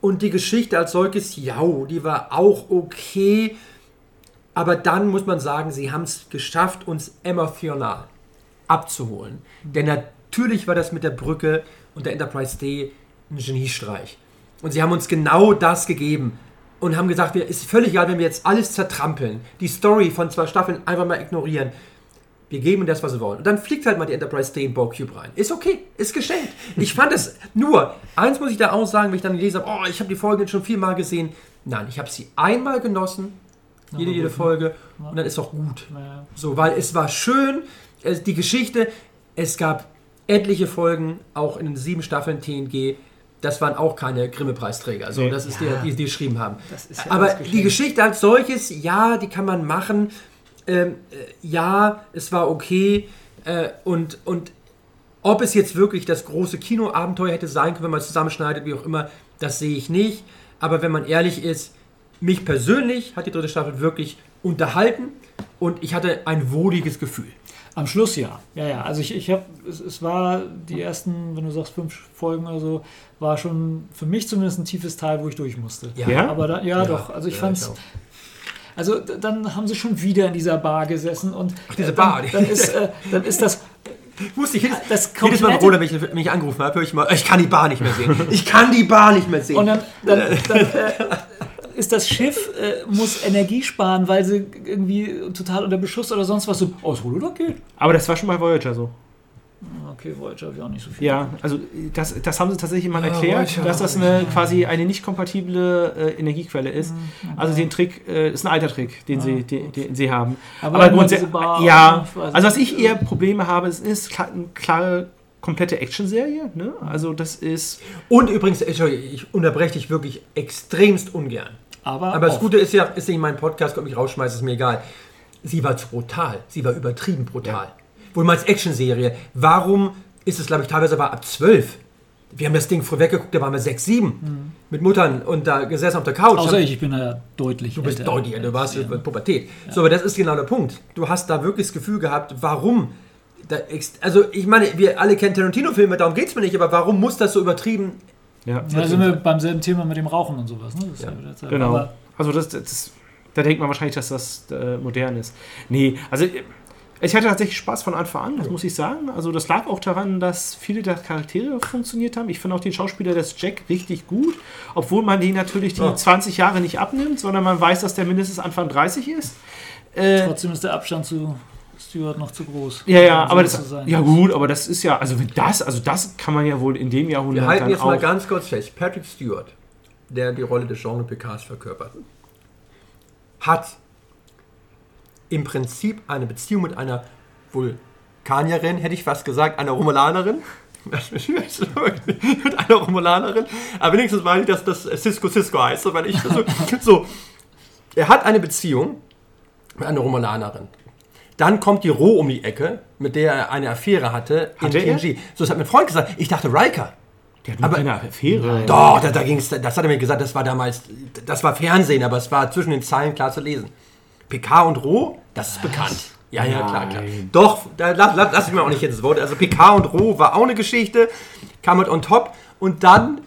und die Geschichte als solches, ja, die war auch okay, aber dann muss man sagen, sie haben es geschafft, uns emotional abzuholen. Denn natürlich war das mit der Brücke und der Enterprise D ein Geniestreich. Und sie haben uns genau das gegeben und haben gesagt, es ist völlig egal, wenn wir jetzt alles zertrampeln, die Story von zwei Staffeln einfach mal ignorieren. Wir geben ihnen das, was sie wollen. Und dann fliegt halt mal die Enterprise D in Bowcube rein. Ist okay, ist geschenkt. Ich fand es nur, eins muss ich da auch sagen, wenn ich dann gelesen habe, oh, ich habe die Folge jetzt schon viermal gesehen. Nein, ich habe sie einmal genossen, jede, jede Folge, und dann ist auch gut. So, weil es war schön, die Geschichte, es gab etliche Folgen, auch in den sieben Staffeln TNG, das waren auch keine Grimme-Preisträger. So, das ist Ja. die, die, die geschrieben haben. Ja Aber die. Geschichte als solches, ja, die kann man machen. Ähm, äh, ja, es war okay. Äh, und, und ob es jetzt wirklich das große Kinoabenteuer hätte sein können, wenn man es zusammenschneidet, wie auch immer, das sehe ich nicht. Aber wenn man ehrlich ist, mich persönlich hat die dritte Staffel wirklich unterhalten und ich hatte ein wohliges Gefühl. Am Schluss ja. Ja, ja. Also ich, ich habe, es, es war die ersten, wenn du sagst fünf Folgen oder so, war schon für mich zumindest ein tiefes Teil, wo ich durch musste. Ja? Aber da, ja, doch. Also ich ja, fand's. auch. Also dann haben sie schon wieder in dieser Bar gesessen und Ach, diese dann, Bar, die- Dann ist, äh, dann ist das, [LAUGHS] Musste ich jedes, das jedes Mal, Bruder, wenn ich wenn ich angerufen habe, höre ich mal, ich kann die Bar nicht mehr sehen. Ich kann die Bar nicht mehr sehen. Und dann, dann, [LAUGHS] dann äh, ist das Schiff, äh, muss Energie sparen, weil sie irgendwie total unter Beschuss oder sonst was so, oh, das Holodeck geht. Aber das war schon bei Voyager so. Okay, Voyager habe ich auch nicht so viel. Ja, also das, das haben sie tatsächlich mal Ah, erklärt, Voyager. dass das eine, quasi eine nicht kompatible äh, Energiequelle ist. Also den Trick, äh, ist ein alter Trick, den, sie, den, den sie haben. Aber Aber, immer grundsätzlich, diese Bar, ja, ich also was ich eher Probleme habe, es ist klar, eine klare, komplette Actionserie. Ne? Also das ist, Und übrigens, Entschuldigung, ich unterbreche dich wirklich extremst ungern. Aber, Aber das oft. Gute ist ja, ist nicht mein Podcast, kommt mich rausschmeißen, ist mir egal. Sie war zu brutal. Sie war übertrieben brutal. Wo du meinst Action-Serie, warum ist es, glaube ich, teilweise aber ab 12? Wir haben das Ding früh weggeguckt, da waren wir 6, 7 mit Muttern und da gesessen auf der Couch. Außer ich, ich bin ja deutlich Du bist älter. deutlich, du warst Ja. in Pubertät. So, aber das ist genau der Punkt. Du hast da wirklich das Gefühl gehabt, warum? Also, ich meine, wir alle kennen Tarantino-Filme, darum geht es mir nicht, aber warum muss das so übertrieben? Ja, Ja, da sind wir beim selben Thema mit dem Rauchen und sowas. Ne? Das ist Ja, ja wieder- genau. Aber also das, das, da denkt man wahrscheinlich, dass das äh, modern ist. Nee, also ich hatte tatsächlich Spaß von Anfang an, das muss ich sagen. Also das lag auch daran, dass viele der Charaktere funktioniert haben. Ich finde auch den Schauspieler des Jack richtig gut, obwohl man den natürlich die Ja. 20 Jahre nicht abnimmt, sondern man weiß, dass der mindestens Anfang 30 ist. Äh, trotzdem ist der Abstand zu Stewart noch zu groß. ja, ja, aber das, ja gut, aber das ist ja, also wenn das, also das kann man ja wohl in dem Jahrhundert Wir halten dann jetzt auch. mal ganz kurz fest. Patrick Stewart, der die Rolle des Jean Picards verkörpert, hat im Prinzip eine Beziehung mit einer Vulkanierin, hätte ich fast gesagt, einer Romulanerin. [LAUGHS] mit einer Romulanerin. Aber wenigstens weiß ich, dass das Cisco Cisco heißt. Weil ich so, [LAUGHS] so, er hat eine Beziehung mit einer Romulanerin. Dann kommt die Roh um die Ecke, mit der er eine Affäre hatte Hatte in er? TNG. So, das hat mein Freund gesagt. Ich dachte, Riker. der hat aber- keine Affäre. Doch, da, da ging's, das hat er mir gesagt, das war damals, das war Fernsehen, aber es war zwischen den Zeilen klar zu lesen. PK und Roh, das ist bekannt. Ja, ja, klar, klar. Doch, da, lass, lass, lass ich mir auch nicht jetzt das Wort. Also PK und Roh war auch eine Geschichte, kam mit on top. Und dann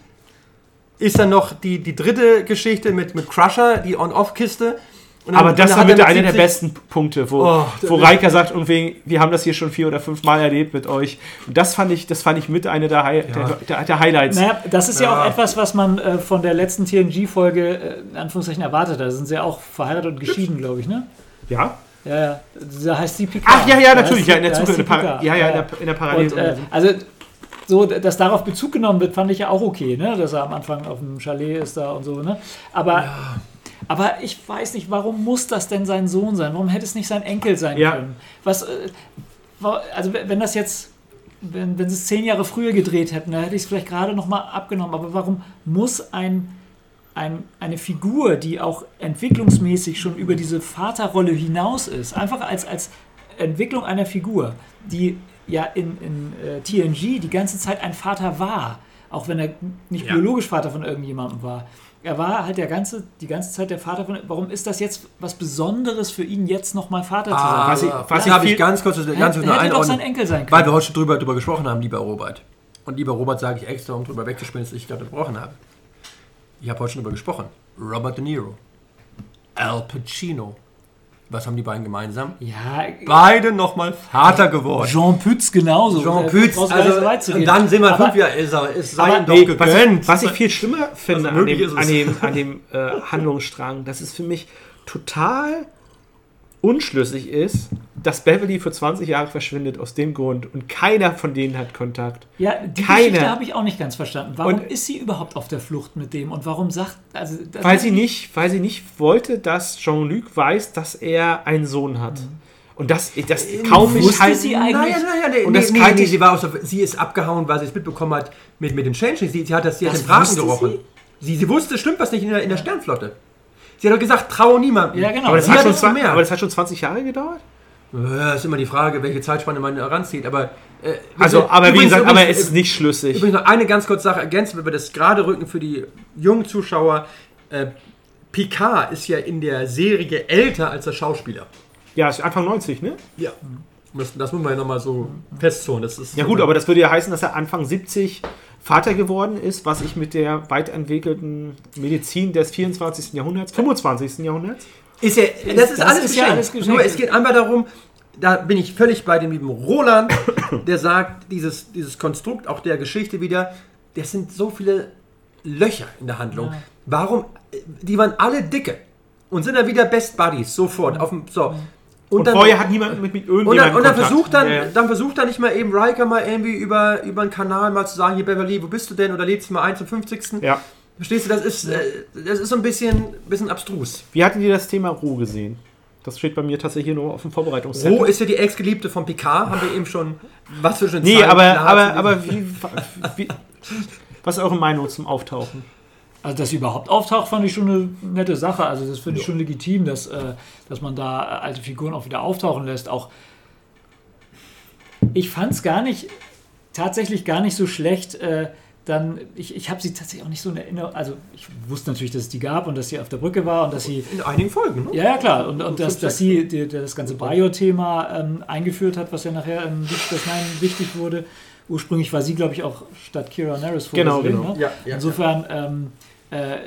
ist dann noch die, die dritte Geschichte mit, mit Crusher, die On-Off-Kiste. Und dann- Aber das war mit er einer der 70 besten Punkte, wo, Oh, wo Reika sagt, irgendwie, wir haben das hier schon vier oder fünf Mal erlebt mit euch. Und das fand ich, das fand ich mit einer der, Hi der, der, der Highlights. Naja, das ist ja, Ja. auch etwas, was man äh, von der letzten TNG-Folge äh, in Anführungszeichen erwartet hat. Da sind sie ja auch verheiratet und geschieden, glaube ich, ne? Ja? Ja, ja. Da heißt sie Picard. Ach ja, ja, natürlich, ja, in der Zukunft, ja, ja, in der, in der Und, Parallel. äh, also, so, dass darauf Bezug genommen wird, fand ich ja auch okay, ne? Dass er am Anfang auf dem Chalet ist da und so, ne? Aber, aber ich weiß nicht, warum muss das denn sein Sohn sein? Warum hätte es nicht sein Enkel sein Ja. können? Was, äh, also wenn das jetzt, wenn, wenn sie es zehn Jahre früher gedreht hätten, dann hätte ich es vielleicht gerade noch mal abgenommen. Aber warum muss ein, ein, eine Figur, die auch entwicklungsmäßig schon über diese Vaterrolle hinaus ist, einfach als, als Entwicklung einer Figur, die ja in, in äh, TNG die ganze Zeit ein Vater war, auch wenn er nicht Ja. biologisch Vater von irgendjemandem war. Er war halt der ganze, die ganze Zeit der Vater von. Warum ist das jetzt was Besonderes für ihn, jetzt nochmal Vater zu sein? Ah, Was ich- was ich habe ich ganz kurz, ganz kurz hätte doch sein Enkel sein Weil können. wir heute schon drüber, drüber gesprochen haben, lieber Robert. Und lieber Robert sage ich extra, um drüber wegzuspielen, dass ich gerade gebrochen habe. Ich habe heute schon drüber gesprochen. Robert De Niro. Al Pacino. Was haben die beiden gemeinsam? Ja, Beide nochmal Vater geworden. Jean Pütz genauso. Jean Pütz, also, und dann sind wir Aber- fünf Jahre, ist, er- es sei aber- doch Nee, was, gegönnt. ich, was ich viel schlimmer finde an dem, ist an dem, an dem äh, [LAUGHS] Handlungsstrang, dass es für mich total unschlüssig ist, dass Beverly für 20 Jahre verschwindet aus dem Grund und keiner von denen hat Kontakt. Ja, die Keine. Geschichte habe ich auch nicht ganz verstanden. Warum Und- ist sie überhaupt auf der Flucht mit dem und warum sagt also das Weil sie nicht, weil sie nicht wollte, dass Jean-Luc weiß, dass er einen Sohn hat. Und das, das kaum ich Wusste halt. sie eigentlich- Naja, naja, nee, Und nee, das nee, sie, war aus der, sie ist abgehauen, weil sie es mitbekommen hat mit, mit den Changelings. Sie, sie hat das, sie hat Das den Braten wusste gerochen. Sie? Sie, wusste, stimmt was nicht in der, in der Sternflotte. Sie hat doch gesagt, traue niemandem. Ja, genau. aber, das Sie hat schon es zwei, gemerkt. aber das hat schon 20 Jahre gedauert? Ja, ist immer die Frage, welche Zeitspanne man heranzieht. Aber, äh, Also, aber wie übrigens- gesagt, aber übrigens- es ist nicht schlüssig. Übrigens noch eine ganz kurze Sache ergänzen, wenn wir das gerade rücken für die jungen Zuschauer. Äh, Picard ist ja in der Serie älter als der Schauspieler. Ja, ist Anfang 90, ne? Ja. Das, das muss man ja nochmal so festzone. Das ist Ja gut, aber das würde ja heißen, dass er Anfang 70 Vater geworden ist, was ich mit der weiterentwickelten Medizin des 24. Jahrhunderts, 25. Jahrhunderts. Ist ja, das ist Das alles ist ja geschenkt. alles geschenkt. Nur es geht einmal darum, da bin ich völlig bei dem lieben Roland, [COUGHS] der sagt, dieses, dieses Konstrukt auch der Geschichte wieder, das sind so viele Löcher in der Handlung. Ja. Warum? Die waren alle dicke und sind dann wieder Best Buddies sofort. Auf dem, so. Und, vorher hat niemand mit, mit und irgendjemandem dann, und dann versucht dann, Ja, dann versucht dann nicht mal eben Riker mal irgendwie über, über einen Kanal mal zu sagen, hier Beverly, wo bist du denn? Oder lädst du mal ein zum 50. Ja. Verstehst du, das ist, äh, das ist so ein bisschen, bisschen abstrus. Wie hattet ihr das Thema Ruhe gesehen? Das steht bei mir tatsächlich nur auf dem Vorbereitungszettel. Ro ist ja die Ex-Geliebte von Picard, haben wir eben schon was für eine Nee, Zeit aber, aber, aber wie, wie, was ist eure Meinung zum Auftauchen? Also, dass sie überhaupt auftaucht, fand ich schon eine nette Sache. Also, das finde ich schon legitim, dass, äh, dass man da äh, alte Figuren auch wieder auftauchen lässt. Auch ich fand es gar nicht, tatsächlich gar nicht so schlecht. Äh, dann, ich, ich habe sie tatsächlich auch nicht so in Erinnerung. Also, ich wusste natürlich, dass es die gab und dass sie auf der Brücke war und dass sie. In einigen Folgen, ne? Ja, ja, klar. Und, und dass, dass sie die, das ganze Bio-Thema ähm, eingeführt hat, was ja nachher in Deep Space Nine wichtig wurde. Ursprünglich war sie, glaube ich, auch statt Kira Nerys Genau, vorgesehen, genau. Ne? Ja, ja, Insofern ähm, äh, äh,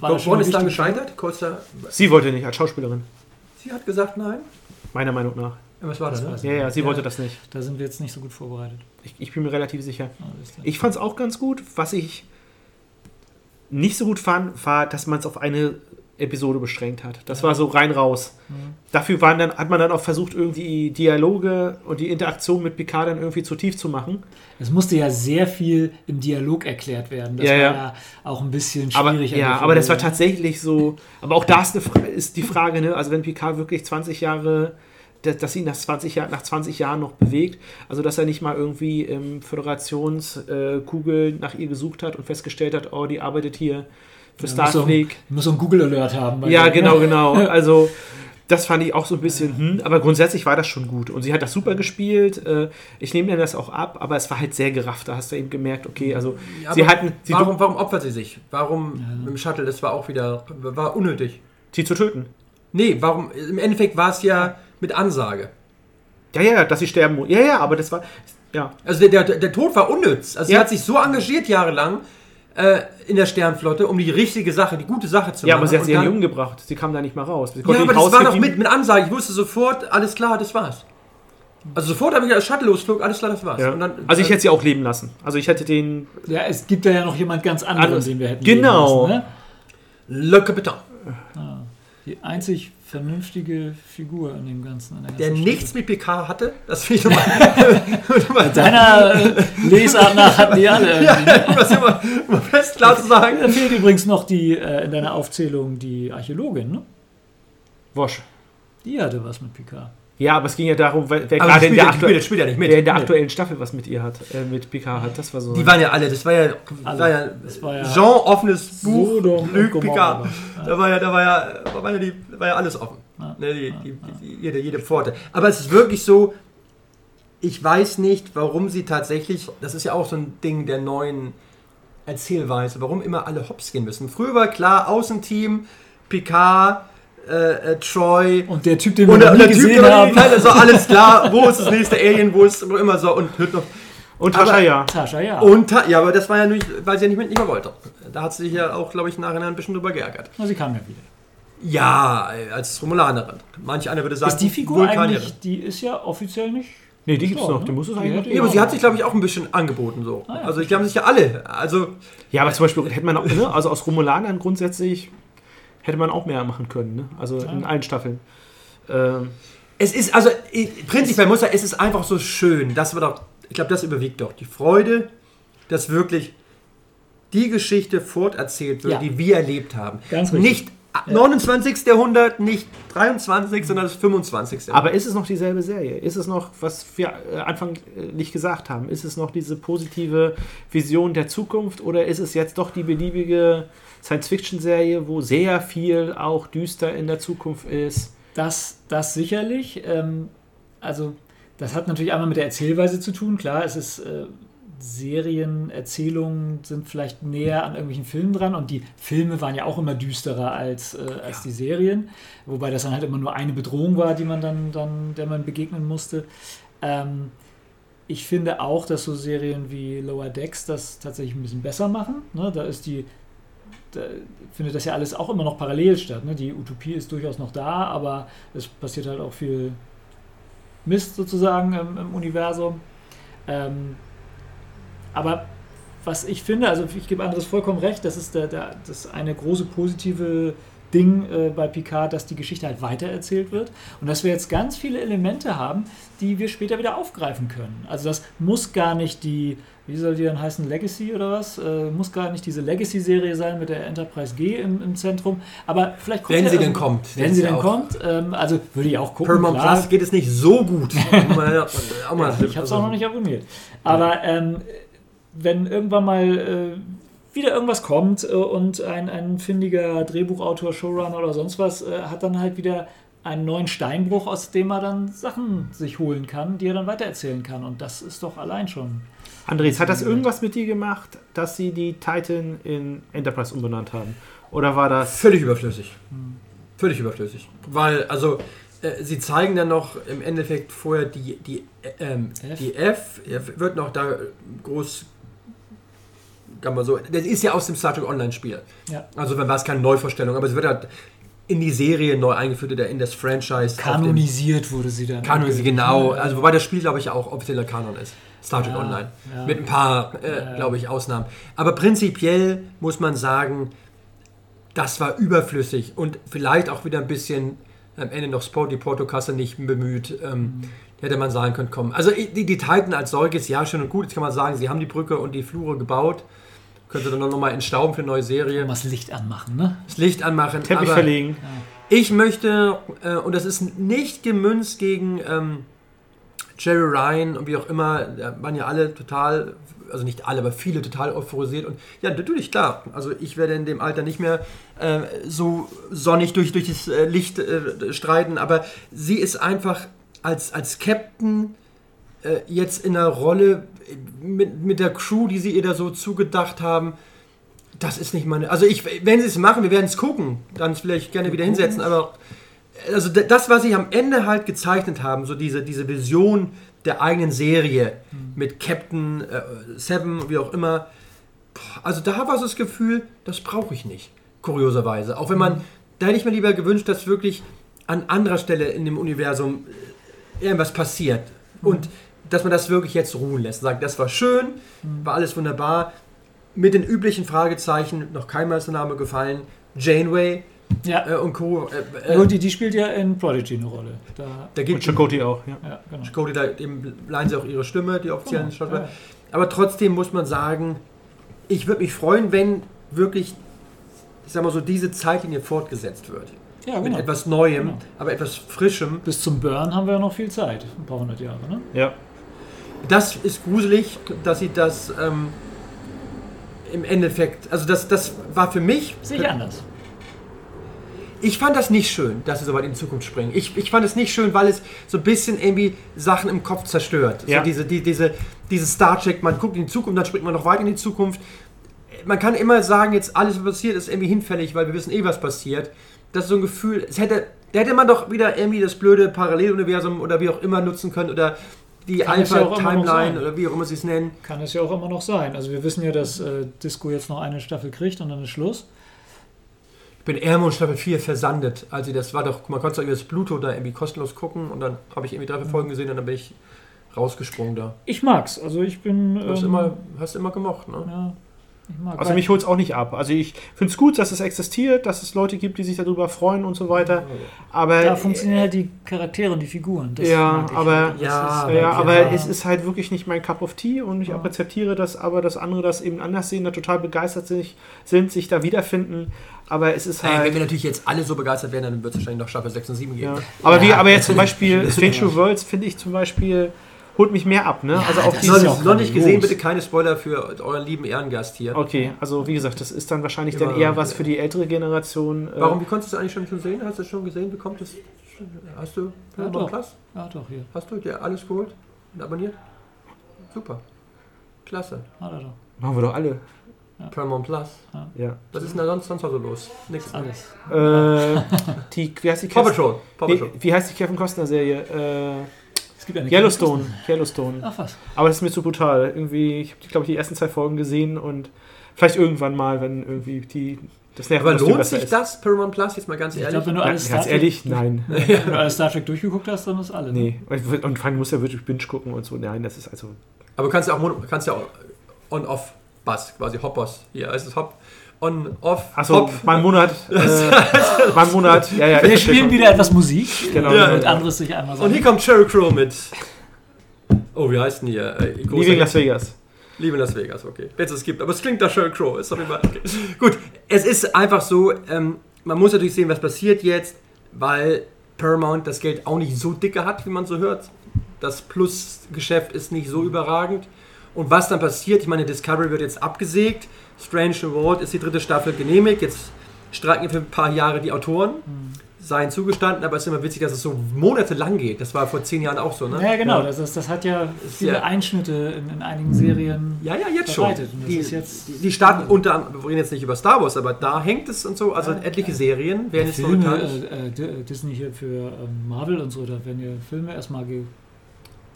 war Woran ist dann gescheitert? Costa, Sie wollte nicht als Schauspielerin, sie hat gesagt nein. meiner Meinung nach. Ja, Was war das? Das Ne? Ja, ja, sie wollte das nicht. Da sind wir jetzt nicht so gut vorbereitet. Ich, ich bin mir relativ sicher. Ja. Ich fand es auch ganz gut. Was ich nicht so gut fand, war, dass man es auf eine Episode beschränkt hat. Das war so rein raus. Dafür waren dann, hat man dann auch versucht, irgendwie Dialoge und die Interaktion mit Picard dann irgendwie zu tief zu machen. Es musste ja sehr viel im Dialog erklärt werden. Das Ja, war ja. ja auch ein bisschen Aber, schwierig. an ja, aber das war tatsächlich so. Aber auch da ist, eine, ist die Frage, ne? also wenn Picard wirklich 20 Jahre, dass, ihn nach 20, Jahr, nach 20 Jahren noch bewegt, also dass er nicht mal irgendwie im Föderationskugel nach ihr gesucht hat und festgestellt hat, oh, die arbeitet hier für Ja, muss so- muss so einen Google-Alert haben. bei Ja, der- genau, genau. [LAUGHS] Also das fand ich auch so ein bisschen, hm, aber grundsätzlich war das schon gut. Und sie hat das super gespielt. Äh, Ich nehme mir das auch ab, aber es war halt sehr gerafft. Da hast du eben gemerkt, okay, also Ja, sie hatten, sie, warum, warum opfert sie sich? Warum mit dem Shuttle? Das war auch wieder, war unnötig. sie zu töten. Nee, warum? Im Endeffekt war es ja mit Ansage. Ja, ja, dass sie sterben muss. Ja, ja, aber das war, ja. Also der, der, der Tod war unnütz. Also sie Ja. hat sich so engagiert jahrelang äh, in der Sternflotte, um die richtige Sache, die gute Sache zu Ja, machen. aber sie hat sie ja nicht umgebracht. Sie kam da nicht mal raus. Sie Ja, aber das war doch mit, mit Ansage. Ich wusste sofort, alles klar, das war's. Also sofort habe ich das Shuttle losflog, alles klar, das war's. Ja. Und dann, Also ich hätte sie auch leben lassen. Also ich hätte den. Ja, es gibt da ja noch jemand ganz anderen, Alles. den wir hätten Genau. leben lassen, Le Capitan, ne? Die einzig vernünftige Figur in dem Ganzen. in der ganzen nichts mit PK hatte, das will ich nochmal. [LAUGHS] Deiner äh, Lesart nach hatten die alle. [LAUGHS] ja, ne? um das immer, immer fest klar zu sagen. Da fehlt übrigens noch die, äh, in deiner Aufzählung die Archäologin, ne? Wosch. Die hatte was mit Picard. Ja, aber es ging ja darum, wer, Aber gerade die in der, aktu spielt, spielt ja nicht mit. wer in der aktuellen Staffel was mit ihr hat, äh, mit Picard hat. Das war so. Die waren ja alle, das war ja, Alle. war ja, Das war ja Jean offenes Buch, Luc. Picard. Da war ja, da war ja, da war ja, die, war ja alles offen. Ja. Ne, die, die, die, jede, jede Pforte. Aber es ist wirklich so, ich weiß nicht, warum sie tatsächlich, das ist ja auch so ein Ding der neuen Erzählweise, warum immer alle hops gehen müssen. Früher war klar, Außenteam, Picard, äh, äh, Troy, Und der Typ, den wir und noch der, nie der Typ, gesehen der haben. nicht kannte, so alles klar, wo ist das nächste Alien, wo ist wo immer so und hört noch. und Tascha aber- ja. Tascha, ja. Und ta- ja, aber das war ja nicht, weil sie ja nicht mit nicht mehr wollte. Da hat sie sich ja auch, glaube ich, nachher ein bisschen drüber geärgert. Na, sie kam ja wieder. Ja, als Romulanerin. Manch einer würde sagen, Ist die Figur Vulkanierin. eigentlich, die ist ja offiziell nicht. Nee, die gibt's noch. Die ne? muss es eigentlich noch geben. aber sie hat sich, glaube ich, auch ein bisschen angeboten so. Ah, ja, also die haben sich ja alle. Also Ja, aber zum Beispiel hätte man auch, ne, also aus Romulanern grundsätzlich hätte man auch mehr machen können, ne? Also in allen Staffeln. Ähm, es ist, also prinzipiell muss er, es ist einfach so schön. Das war doch, ich glaube, das überwiegt doch. Die Freude, dass wirklich die Geschichte forterzählt wird, Ja. die wir erlebt haben. Ganz richtig. Nicht 29. Jahrhundert, nicht 23., sondern das 25. aber ist es noch dieselbe Serie? Ist es noch, was wir äh, anfänglich gesagt haben, ist es noch diese positive Vision der Zukunft oder ist es jetzt doch die beliebige Science-Fiction-Serie, wo sehr viel auch düster in der Zukunft ist? Das, das sicherlich. Ähm, also, das hat natürlich einmal mit der Erzählweise zu tun. Klar, es ist. Äh, Serien, Erzählungen sind vielleicht näher an irgendwelchen Filmen dran und die Filme waren ja auch immer düsterer als, äh, als die Serien, wobei das dann halt immer nur eine Bedrohung war, die man dann, dann der man begegnen musste. Ähm, ich finde auch, dass so Serien wie Lower Decks das tatsächlich ein bisschen besser machen. Ne? Da ist die, da findet das ja alles auch immer noch parallel statt. Ne? Die Utopie ist durchaus noch da, aber es passiert halt auch viel Mist sozusagen im, im Universum. Ähm, aber was ich finde, also ich gebe Andres vollkommen recht, das ist der, der, das eine große positive Ding äh, bei Picard, dass die Geschichte halt weitererzählt wird und dass wir jetzt ganz viele Elemente haben, die wir später wieder aufgreifen können. Also das muss gar nicht die, wie soll die dann heißen, Legacy oder was? Äh, muss gar nicht diese Legacy-Serie sein mit der Enterprise G im, im Zentrum, aber vielleicht kommt Wenn ja sie denn kommt. Wenn sie ja denn auch- kommt, ähm, also würde ich auch gucken. Paramount. Plus geht es nicht so gut. [LAUGHS] Mal- auch mal- Ich habe es auch noch nicht abonniert. Aber ähm, wenn irgendwann mal äh, wieder irgendwas kommt äh, und ein, ein findiger Drehbuchautor, Showrunner oder sonst was äh, hat dann halt wieder einen neuen Steinbruch, aus dem er dann Sachen sich holen kann, die er dann weitererzählen kann. Und das ist doch allein schon. Andres, hat das irgendwas mit dir gemacht, dass sie die Titan in Enterprise umbenannt haben? Oder war das. Völlig überflüssig. Völlig überflüssig. Weil, also, äh, sie zeigen dann noch im Endeffekt vorher die, die, äh, ähm, F. die F. Ja, wird noch da groß. Kann man so. Das ist ja aus dem Star Trek Online-Spiel. Ja. Also, wenn war es keine Neuvorstellung, aber es wird halt in die Serie neu eingeführt oder in das Franchise. Kanonisiert wurde sie dann. Kanonisiert, genau. Also, wobei das Spiel, glaube ich, auch offizieller Kanon ist. Star Trek Ja, Online. ja. Mit ein paar, äh, Ja. glaube ich, Ausnahmen. Aber prinzipiell muss man sagen, das war überflüssig und vielleicht auch wieder ein bisschen am Ende noch Sport die Portokasse nicht bemüht. Ähm, Hätte man sagen können, komm. Also die, die Titan als solches, ja, schön und gut. Jetzt kann man sagen, sie haben die Brücke und die Flure gebaut. Könnte dann noch mal entstauben für eine neue Serie. Mal das Licht anmachen, ne? Das Licht anmachen. Teppich aber- verlegen? ich möchte, äh, und das ist nicht gemünzt gegen ähm, Jerry Ryan und wie auch immer, da waren ja alle total, also nicht alle, aber viele total euphorisiert. Und ja, natürlich, klar. Also ich werde in dem Alter nicht mehr äh, so sonnig durch, durch das äh, Licht äh, streiten, aber sie ist einfach als, als Captain äh, jetzt in einer Rolle mit, mit der Crew, die sie ihr da so zugedacht haben. Das ist nicht meine. Also ich, wenn sie es machen, wir werden es gucken, dann vielleicht gerne wieder hinsetzen. Aber also das, was sie am Ende halt gezeichnet haben, so diese, diese Vision der eigenen Serie mit Captain äh, Seven, wie auch immer. Also da war so das Gefühl, das brauche ich nicht. Kurioserweise. Auch wenn man, da hätte ich mir lieber gewünscht, dass wirklich an anderer Stelle in dem Universum äh, irgendwas passiert. Und dass man das wirklich jetzt ruhen lässt. Sagt, das war schön, war alles wunderbar. Mit den üblichen Fragezeichen, noch keinmal ist der Name gefallen. Janeway Ja. äh, und Co. Äh, äh, die, die spielt ja in Prodigy eine Rolle. Da, da Und gibt Chakoti auch, ja. ja, genau. Cody, da eben leihen sie auch ihre Stimme, die offiziellen Genau, Schauspieler. ja. Aber trotzdem muss man sagen, ich würde mich freuen, wenn wirklich, ich sag mal so, diese Zeitlinie fortgesetzt wird. Ja, Mit genau. etwas Neuem, Genau. aber etwas Frischem. Bis zum Burn haben wir ja noch viel Zeit. Ein paar hundert Jahre, ne? Ja. Das ist gruselig, dass sie das ähm, im Endeffekt, also das, das war für mich, Sehe ich anders. Ich fand das nicht schön, dass sie so weit in die Zukunft springen. Ich, ich fand es nicht schön, weil es so ein bisschen irgendwie Sachen im Kopf zerstört. Ja. So diese, die, diese, diese Star Trek, man guckt in die Zukunft, dann springt man noch weiter in die Zukunft. Man kann immer sagen, jetzt alles, was passiert, ist irgendwie hinfällig, weil wir wissen eh, was passiert. Das ist so ein Gefühl, es hätte, da hätte man doch wieder irgendwie das blöde Paralleluniversum oder wie auch immer nutzen können oder die ja Alpha-Timeline sein. oder wie auch immer sie es nennen. Kann es ja auch immer noch sein. Also wir wissen ja, dass äh, Disco jetzt noch eine Staffel kriegt und dann ist Schluss. Ich bin Ermo Staffel 4 versandet. Also das war doch, man konnte über das Pluto da irgendwie kostenlos gucken und dann habe ich irgendwie drei vier Folgen gesehen und dann bin ich rausgesprungen da. Ich mag's. Also ich bin. Du hast, ähm, immer, hast immer gemocht, ne? Ja, Also mich holt es auch nicht ab. Also ich finde es gut, dass es existiert, dass es Leute gibt, die sich darüber freuen und so weiter. Aber Da funktionieren halt die Charaktere und die Figuren. Das Ja, aber- halt. Ja, ist- ja, Ja. aber es ist halt wirklich nicht mein Cup of Tea und ich Ja. akzeptiere das, aber dass andere das eben anders sehen, da total begeistert sind, sind sich da wiederfinden. Aber es ist Äh, wenn halt. wir natürlich jetzt alle so begeistert wären, dann wird es wahrscheinlich noch Staffel 6 und 7 geben. Ja. Aber, wie, aber jetzt zum Beispiel [LAUGHS] Strange New Worlds finde ich zum Beispiel holt mich mehr ab, ne? also auf das die Noch ja auch noch nicht gesehen, bitte keine Spoiler für euren lieben Ehrengast hier. Okay, also wie gesagt, das ist dann wahrscheinlich Immer- dann eher was für die ältere Generation. äh, Warum, wie konntest du es eigentlich schon, schon sehen? Hast du es schon gesehen? Wie kommt es? Hast du Ja, doch. Plus? Ja, doch, hier. Hast du dir alles geholt und abonniert? Super. Klasse. Hat er doch. Machen wir doch alle. Paramount Plus. Ja. Was ist denn da sonst, sonst noch so los? Nix. Alles. Äh, die, wie heißt die Paw Patrol. Paw wie, Patrol. wie heißt die Kevin Costner Serie? Äh, Es gibt eine Yellowstone. Yellowstone. Ach was. Aber das ist mir zu brutal. Irgendwie, ich habe, glaube ich, die ersten zwei Folgen gesehen und vielleicht irgendwann mal, wenn irgendwie die das Aber Nervenkostüm lohnt sich ist. das, Paramount Plus, jetzt mal ganz Ich ehrlich? glaube, wenn du Ja, alles Star ganz Trek, ehrlich, nein. [LAUGHS] wenn du alles Star Trek durchgeguckt hast, dann ist alle. ne? Nee. Und, vor allem muss ja wirklich Binge gucken und so. Nein, das ist also. Aber du kannst ja auch, kannst ja auch On-Off-Bass, quasi Hoppers. Hier heißt es Hop. On-Off. Achso, Hop. mal einen Monat. Äh, [LAUGHS] mal einen Monat. Ja, ja, Wir spielen wieder etwas Musik, Genau. Ja, damit ja. anderes sich einmal Und sagen. hier kommt Sheryl Crow mit. Oh, wie heißt denn hier? Äh, Leaving. Las Vegas. Liebe Las Vegas, okay. Wenn es es gibt. Aber es klingt nach Sheryl Crow. Ist doch immer. Okay. Gut, es ist einfach so, ähm, man muss natürlich sehen, was passiert jetzt, weil Paramount das Geld auch nicht so dicke hat, wie man so hört. Das Plus-Geschäft ist nicht so überragend. Und was dann passiert, ich meine, Discovery wird jetzt abgesägt. Strange New World ist die dritte Staffel genehmigt. Jetzt streiken für ein paar Jahre die Autoren. seien zugestanden, aber es ist immer witzig, dass es so monatelang geht. Das war vor zehn Jahren auch so, ne? Ja, genau. Ja. Das, ist, das hat ja viele ja- Einschnitte in, in einigen Serien. Ja, ja, jetzt schon. Die, jetzt- die, die starten unter anderem, wir reden jetzt nicht über Star Wars, aber da hängt es und so, also etliche Serien werden jetzt Filme, momentan. äh, äh, D- Disney hier für ähm, Marvel und so, da werden ja Filme erstmal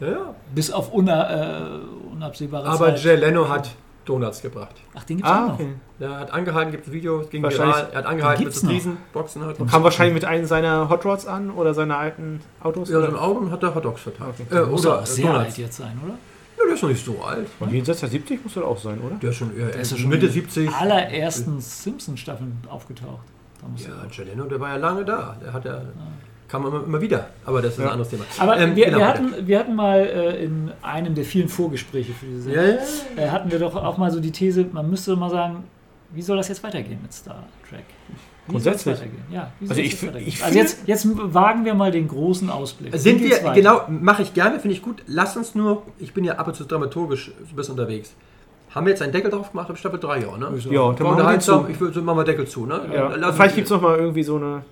Ja, ja. bis auf una, äh, unabsehbare Aber Zeit. Jay Leno hat Donuts gebracht. Ach, den gibt's auch Ah, noch. okay. Er hat angehalten, gibt ein Video, ging Wahrscheinlich- viral. Er hat angehalten mit gibt's so. Riesenboxen. Hat. Kam wahrscheinlich mit einem seiner Hot Rods an oder seiner alten Autos? Ja, im Augen hat er Hotdogs verteilt. Okay. Äh, Muss oder auch sehr Donuts. alt jetzt sein, oder? Ja, der ist noch nicht so alt. Und jenseits der 70 muss das auch sein, oder? Der ist schon, er ist schon Mitte in 70. allerersten Simpsons-Staffeln aufgetaucht. Da muss Ja, er- Jay Leno, der war ja lange da. Der hat ja, kam immer, immer wieder. Aber das ist Ja. ein anderes Thema. Aber Ähm, wir, genau, wir, hatten, wir hatten mal äh, in einem der vielen Vorgespräche für diese Serie, ja. äh, hatten wir doch auch mal so die These, man müsste mal sagen, wie soll das jetzt weitergehen mit Star Trek? Wie Grundsätzlich? Ja, Also ich ich also jetzt, jetzt wagen wir mal den großen Ausblick. Sind wir, weiter? genau, mache ich gerne, finde ich gut. Lass uns nur, ich bin ja ab und zu dramaturgisch so ein bisschen unterwegs. Haben wir jetzt einen Deckel drauf gemacht auf Staffel 3, ja, ne? Ja, Ja, dann machen wir den unterhaltsam. zu. Ich würde so machen wir Deckel zu, ne? Ja. Vielleicht gibt es nochmal irgendwie so eine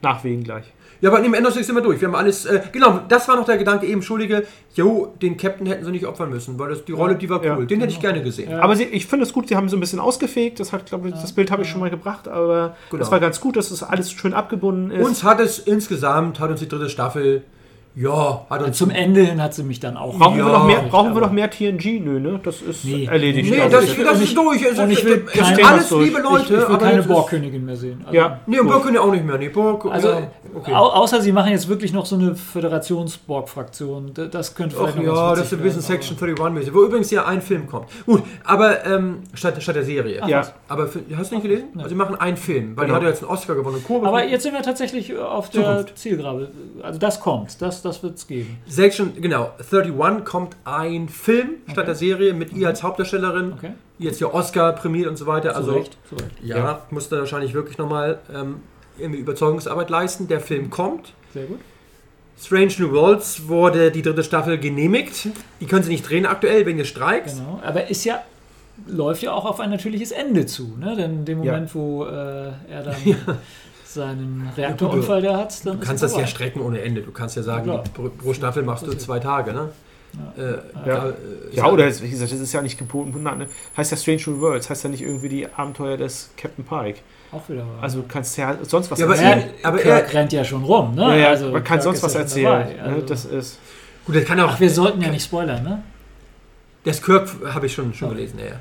Nachwehen gleich. Ja, aber im Endeffekt sind wir durch. Wir haben alles. Äh, genau, das war noch der Gedanke eben. Entschuldige, jo, den Captain hätten sie nicht opfern müssen, weil das, die Rolle, die war cool. Ja. Den hätte ich gerne gesehen. Ja. Aber sie, ich finde es gut, sie haben so ein bisschen ausgefegt. Das, hat, glaub ich, das Bild habe ich schon mal gebracht, aber Genau. das war ganz gut, dass es alles schön abgebunden ist. Uns hat es insgesamt, hat uns die dritte Staffel, ja, hat uns Zum Ende hin hat sie mich dann auch. brauchen Ja. wir noch mehr, brauchen wir noch mehr TNG? Nö, ne? Das ist Nee. erledigt. Nee, glaub das, ich. das Und ist ich- durch. Es und ist, ich will es keine- ist alles durch. liebe Ich, Leute. ich will aber keine Borgkönigin mehr sehen. Also, ja, Nee, Burg auch nicht mehr. Nee, Burg, Also, ja, okay. au außer sie machen jetzt wirklich noch so eine Föderations-Borg-Fraktion. Das könnte Ach vielleicht noch ja, das ist ein bisschen werden, Section 31 mäßig, wo übrigens ja ein Film kommt. Gut, aber ähm, statt, statt der Serie. ja. Aber für, hast du nicht gelesen? Also, sie machen einen Film, weil die Genau. hat ja jetzt einen Oscar gewonnen. Kurve Aber jetzt sind wir tatsächlich auf der. Zielgrabe. Also das kommt, das, das wird es geben. Section, genau, 31 kommt ein Film statt Okay. der Serie mit ihr als Hauptdarstellerin. Okay? Jetzt ja Oscar prämiert und so weiter. Also, Recht, zu Recht. ja, Ja. musste wahrscheinlich wirklich nochmal ähm, irgendwie Überzeugungsarbeit leisten. Der Film kommt. Sehr gut. Strange New Worlds wurde die dritte Staffel genehmigt. Die können sie nicht drehen aktuell wegen des Streiks. Genau. Aber ist ja, läuft ja auch auf ein natürliches Ende zu. Ne? Denn in dem Ja. Wo äh, er dann [LAUGHS] seinen Reaktorunfall da hat, dann Du kannst das ja strecken ohne Ende. Du kannst ja sagen, Ja, pro, pro Staffel machst du zwei Tage, ne? Ja. Äh, Ja. äh, Ja, oder wie gesagt, das ist ja nicht geboten. Ne? Heißt ja Strange New Worlds, heißt ja nicht irgendwie die Abenteuer des Captain Pike. Auch wieder wahr. Also du kannst ja sonst was Ja, aber erzählen. er- aber Kirk rennt ja schon rum. Ne? ja, ja, Also man kann Kirk sonst was erzählen. dabei. ne? Also, Das ist. Gut, das kann auch. ach, wir sollten ja nicht spoilern, ne? Das Kirk habe ich schon, schon Okay. gelesen, ja, ja.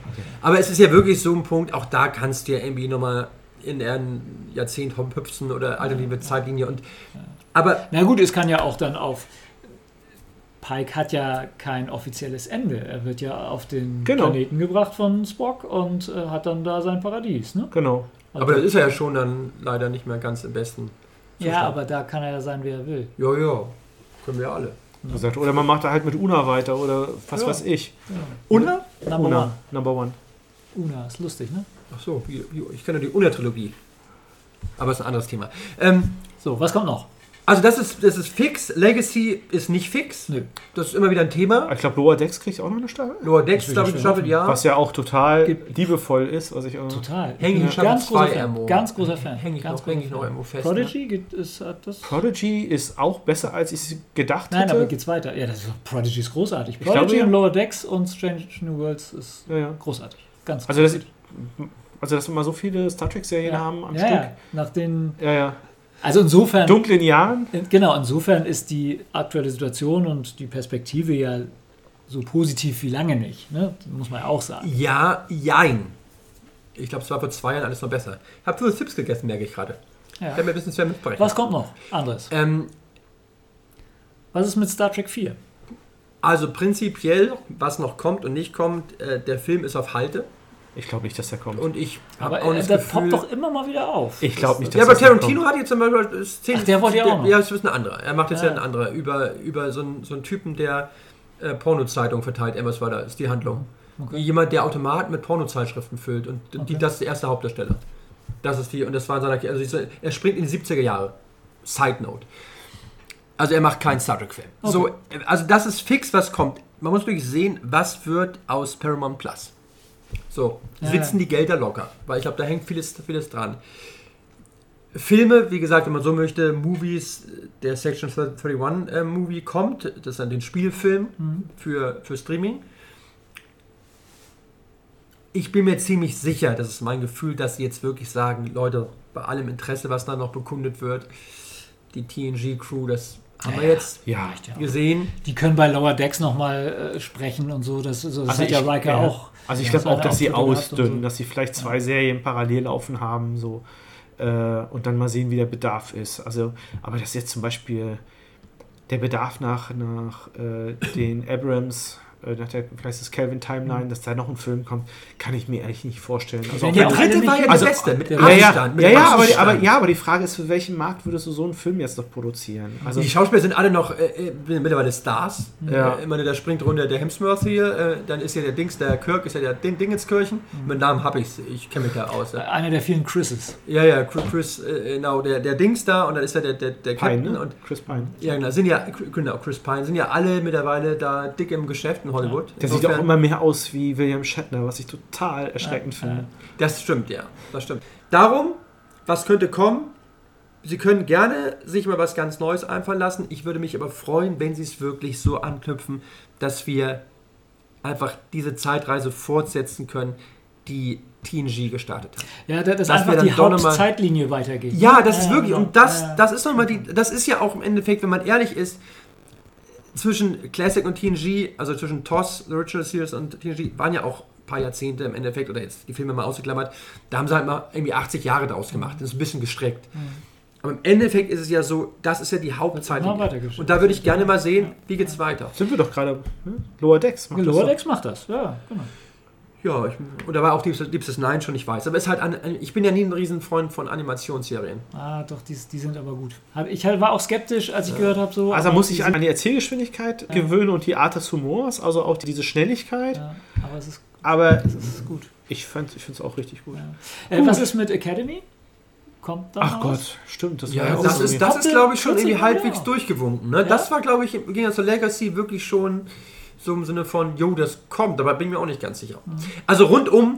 Aber es ist ja wirklich so ein Punkt, auch da kannst du ja irgendwie nochmal in ein Jahrzehnt hüpfen oder alternative Zeitlinie und. Aber Na gut, es kann ja auch dann auf. Pike hat ja kein offizielles Ende. Er wird ja auf den Genau. Planeten gebracht von Spock und äh, hat dann da sein Paradies. Ne? Genau. Also, Aber das ist er ja schon dann leider nicht mehr ganz im besten. ja, aber da kann er ja sein, wie er will. Ja, ja. Können wir alle. Gesagt, oder man macht da halt mit Una weiter oder was Ja. weiß ich. Una? Number Una, one. Number One. Una, ist lustig, ne? Ach so, ich kenne die Una-Trilogie. Aber ist ein anderes Thema. Ähm, So, was kommt noch? also das ist, das ist fix. Legacy ist nicht fix. Nö. Das ist immer wieder ein Thema. Ich glaube, Lower Decks kriegt auch noch eine Staffel. Lower Decks, glaube ich gestaffelt, ja. Was ja auch total Gibt- liebevoll ist, was ich auch. Total. Häng ich Staffel ganz großer 2 Fan. Ganz großer Fan. Häng ich, ganz noch, häng ich noch irgendwo fest. Ne? Prodigy gibt es hat das. Prodigy ist auch besser, als ich gedacht Nein, hätte. aber geht's weiter. Ja, das ist, Prodigy ist großartig. glaube, Prodigy ja. und Lower Decks und Strange New Worlds ist ja, ja. großartig. Ganz Also, das, gut. Also, dass wir mal so viele Star Trek-Serien ja. haben am ja, Stück. ja. Nach den, Ja, ja. also insofern, Dunklen Jahren. in- genau, insofern ist die aktuelle Situation und die Perspektive ja so positiv wie lange nicht. Ne? Muss man ja auch sagen. Ja, jein. Ich glaube, es war vor zwei Jahren alles noch besser. Ich habe viele Chips gegessen, merke ich gerade. Ich Ja. werde mir ein bisschen schwer mitbrechen. Was kommt noch? Anderes. Ähm, Was ist mit Star Trek 4? also prinzipiell, was noch kommt und nicht kommt, äh, der Film ist auf Halte. Ich glaube nicht, dass der kommt. Und ich Aber habe auch äh, das das Gefühl... poppt doch immer mal wieder auf. Ich glaube nicht, dass ja, aber das noch Tarantino kommt. hat jetzt zum Beispiel Szenen. Ach, der wollte ja auch noch. Ja, das ist ein anderer. Er macht jetzt ja, Ja. ein anderer über, über so, einen, so einen Typen, der äh, Pornozeitung verteilt. Äh, was war da? Ist die Handlung. Okay. Jemand, der Automaten mit Pornozeitschriften füllt und die, Okay. das ist der erste Hauptdarsteller. Das ist die, und das war in seiner, also er springt in die 70er Jahre. Side Note. Also er macht keinen Star Trek-Film. Okay. So, äh, also das ist fix, was kommt. Man muss wirklich sehen, was wird aus Paramount Plus. So, sitzen ja. die Gelder locker, weil ich glaube, da hängt vieles, vieles dran. Filme, wie gesagt, wenn man so möchte, Movies, der Section 31 äh, Movie kommt, das ist dann den Spielfilm Mhm. für, für Streaming. Ich bin mir ziemlich sicher, das ist mein Gefühl, dass sie jetzt wirklich sagen, Leute, bei allem Interesse, was da noch bekundet wird, die TNG-Crew, das haben wir Ja, jetzt Ja, gesehen. Die können bei Lower Decks nochmal äh, sprechen und so. Das, das Also hat ja ich- Riker ja. auch. Also ich Ja, glaube auch, dass sie ausdünnen, so. dass sie vielleicht zwei Serien parallel laufen haben, so äh, und dann mal sehen, wie der Bedarf ist. Also, aber dass jetzt zum Beispiel der Bedarf nach, nach äh, den Abrams, nach der, vielleicht ist Calvin Timeline, dass da noch ein Film kommt, kann ich mir eigentlich nicht vorstellen. Also, Der ja dritte war ja der Also, beste, mit der- ja, ja, Abstand. mit ja, ja, aber, die, aber, ja, aber die Frage ist, für welchen Markt würdest du so einen Film jetzt noch produzieren? Also, Die Schauspieler sind alle noch äh, äh, mittlerweile Stars. Ja. Äh, ich meine, da springt runter der Hemsworth hier, äh, dann ist ja der Dings, der Kirk ist ja der Ding Dingenskirchen. Mit Namen habe ich's, ich kenne mich da aus. Ja, Einer der vielen Chrises. ja, ja Chris, Chris äh, genau, der, der Dings da und dann ist ja der, der, der Pine, Captain ne? und Chris Pine. ja, genau, sind ja, genau, Chris Pine, sind ja alle mittlerweile da dick im Geschäft in Hollywood. Der sieht auch Insofern- immer mehr aus wie William Shatner, was ich total erschreckend Ja, finde. Das stimmt, ja. Das stimmt. Darum, was könnte kommen? Sie können gerne sich mal was ganz Neues einfallen lassen. Ich würde mich aber freuen, wenn Sie es wirklich so anknüpfen, dass wir einfach diese Zeitreise fortsetzen können, die TNG gestartet hat. Ja, da- dass Dass wir einfach dann die doch noch mal- Hauptzeitlinie weitergeht. Ja, das ist wirklich, genau. und das, Ja, ja. das ist nochmal die, das ist ja auch im Endeffekt, wenn man ehrlich ist, zwischen Classic und TNG, also zwischen TOS, The Original Series und TNG, waren ja auch ein paar Jahrzehnte im Endeffekt, oder jetzt die Filme mal ausgeklammert, da haben sie halt mal irgendwie 80 Jahre daraus gemacht. Das ist ein bisschen gestreckt. Aber im Endeffekt ist es ja so, das ist ja die weitergeschickt. Und da würde ich gerne mal sehen, wie geht's weiter. Sind wir doch gerade. Ne? Lower Decks. macht das Lower. Decks macht das, ja, genau. Ja, ich, und da war auch Space Nine schon, ich weiß. Aber es ist halt, an, ich bin ja nie ein Riesenfreund von Animationsserien. Ah, doch, die, die sind aber gut. Ich halt war auch skeptisch, als ich gehört habe, so. Also muss ich an die Erzählgeschwindigkeit Ja. gewöhnen und die Art des Humors, also auch diese Schnelligkeit. Ja, aber es ist, Aber es ist gut. ich, finde es auch richtig gut. Ja. Äh, was ist mit Academy? Kommt da Ach noch Gott, stimmt. Das Ja, ja das ist, das ist glaube ich, schon irgendwie 14 Jahre. halbwegs durchgewunken. Ne? Ja. Das war, glaube ich, im Gegensatz zur Legacy wirklich schon so im Sinne von, jo, das kommt, aber bin mir auch nicht ganz sicher. Mhm. Also rundum,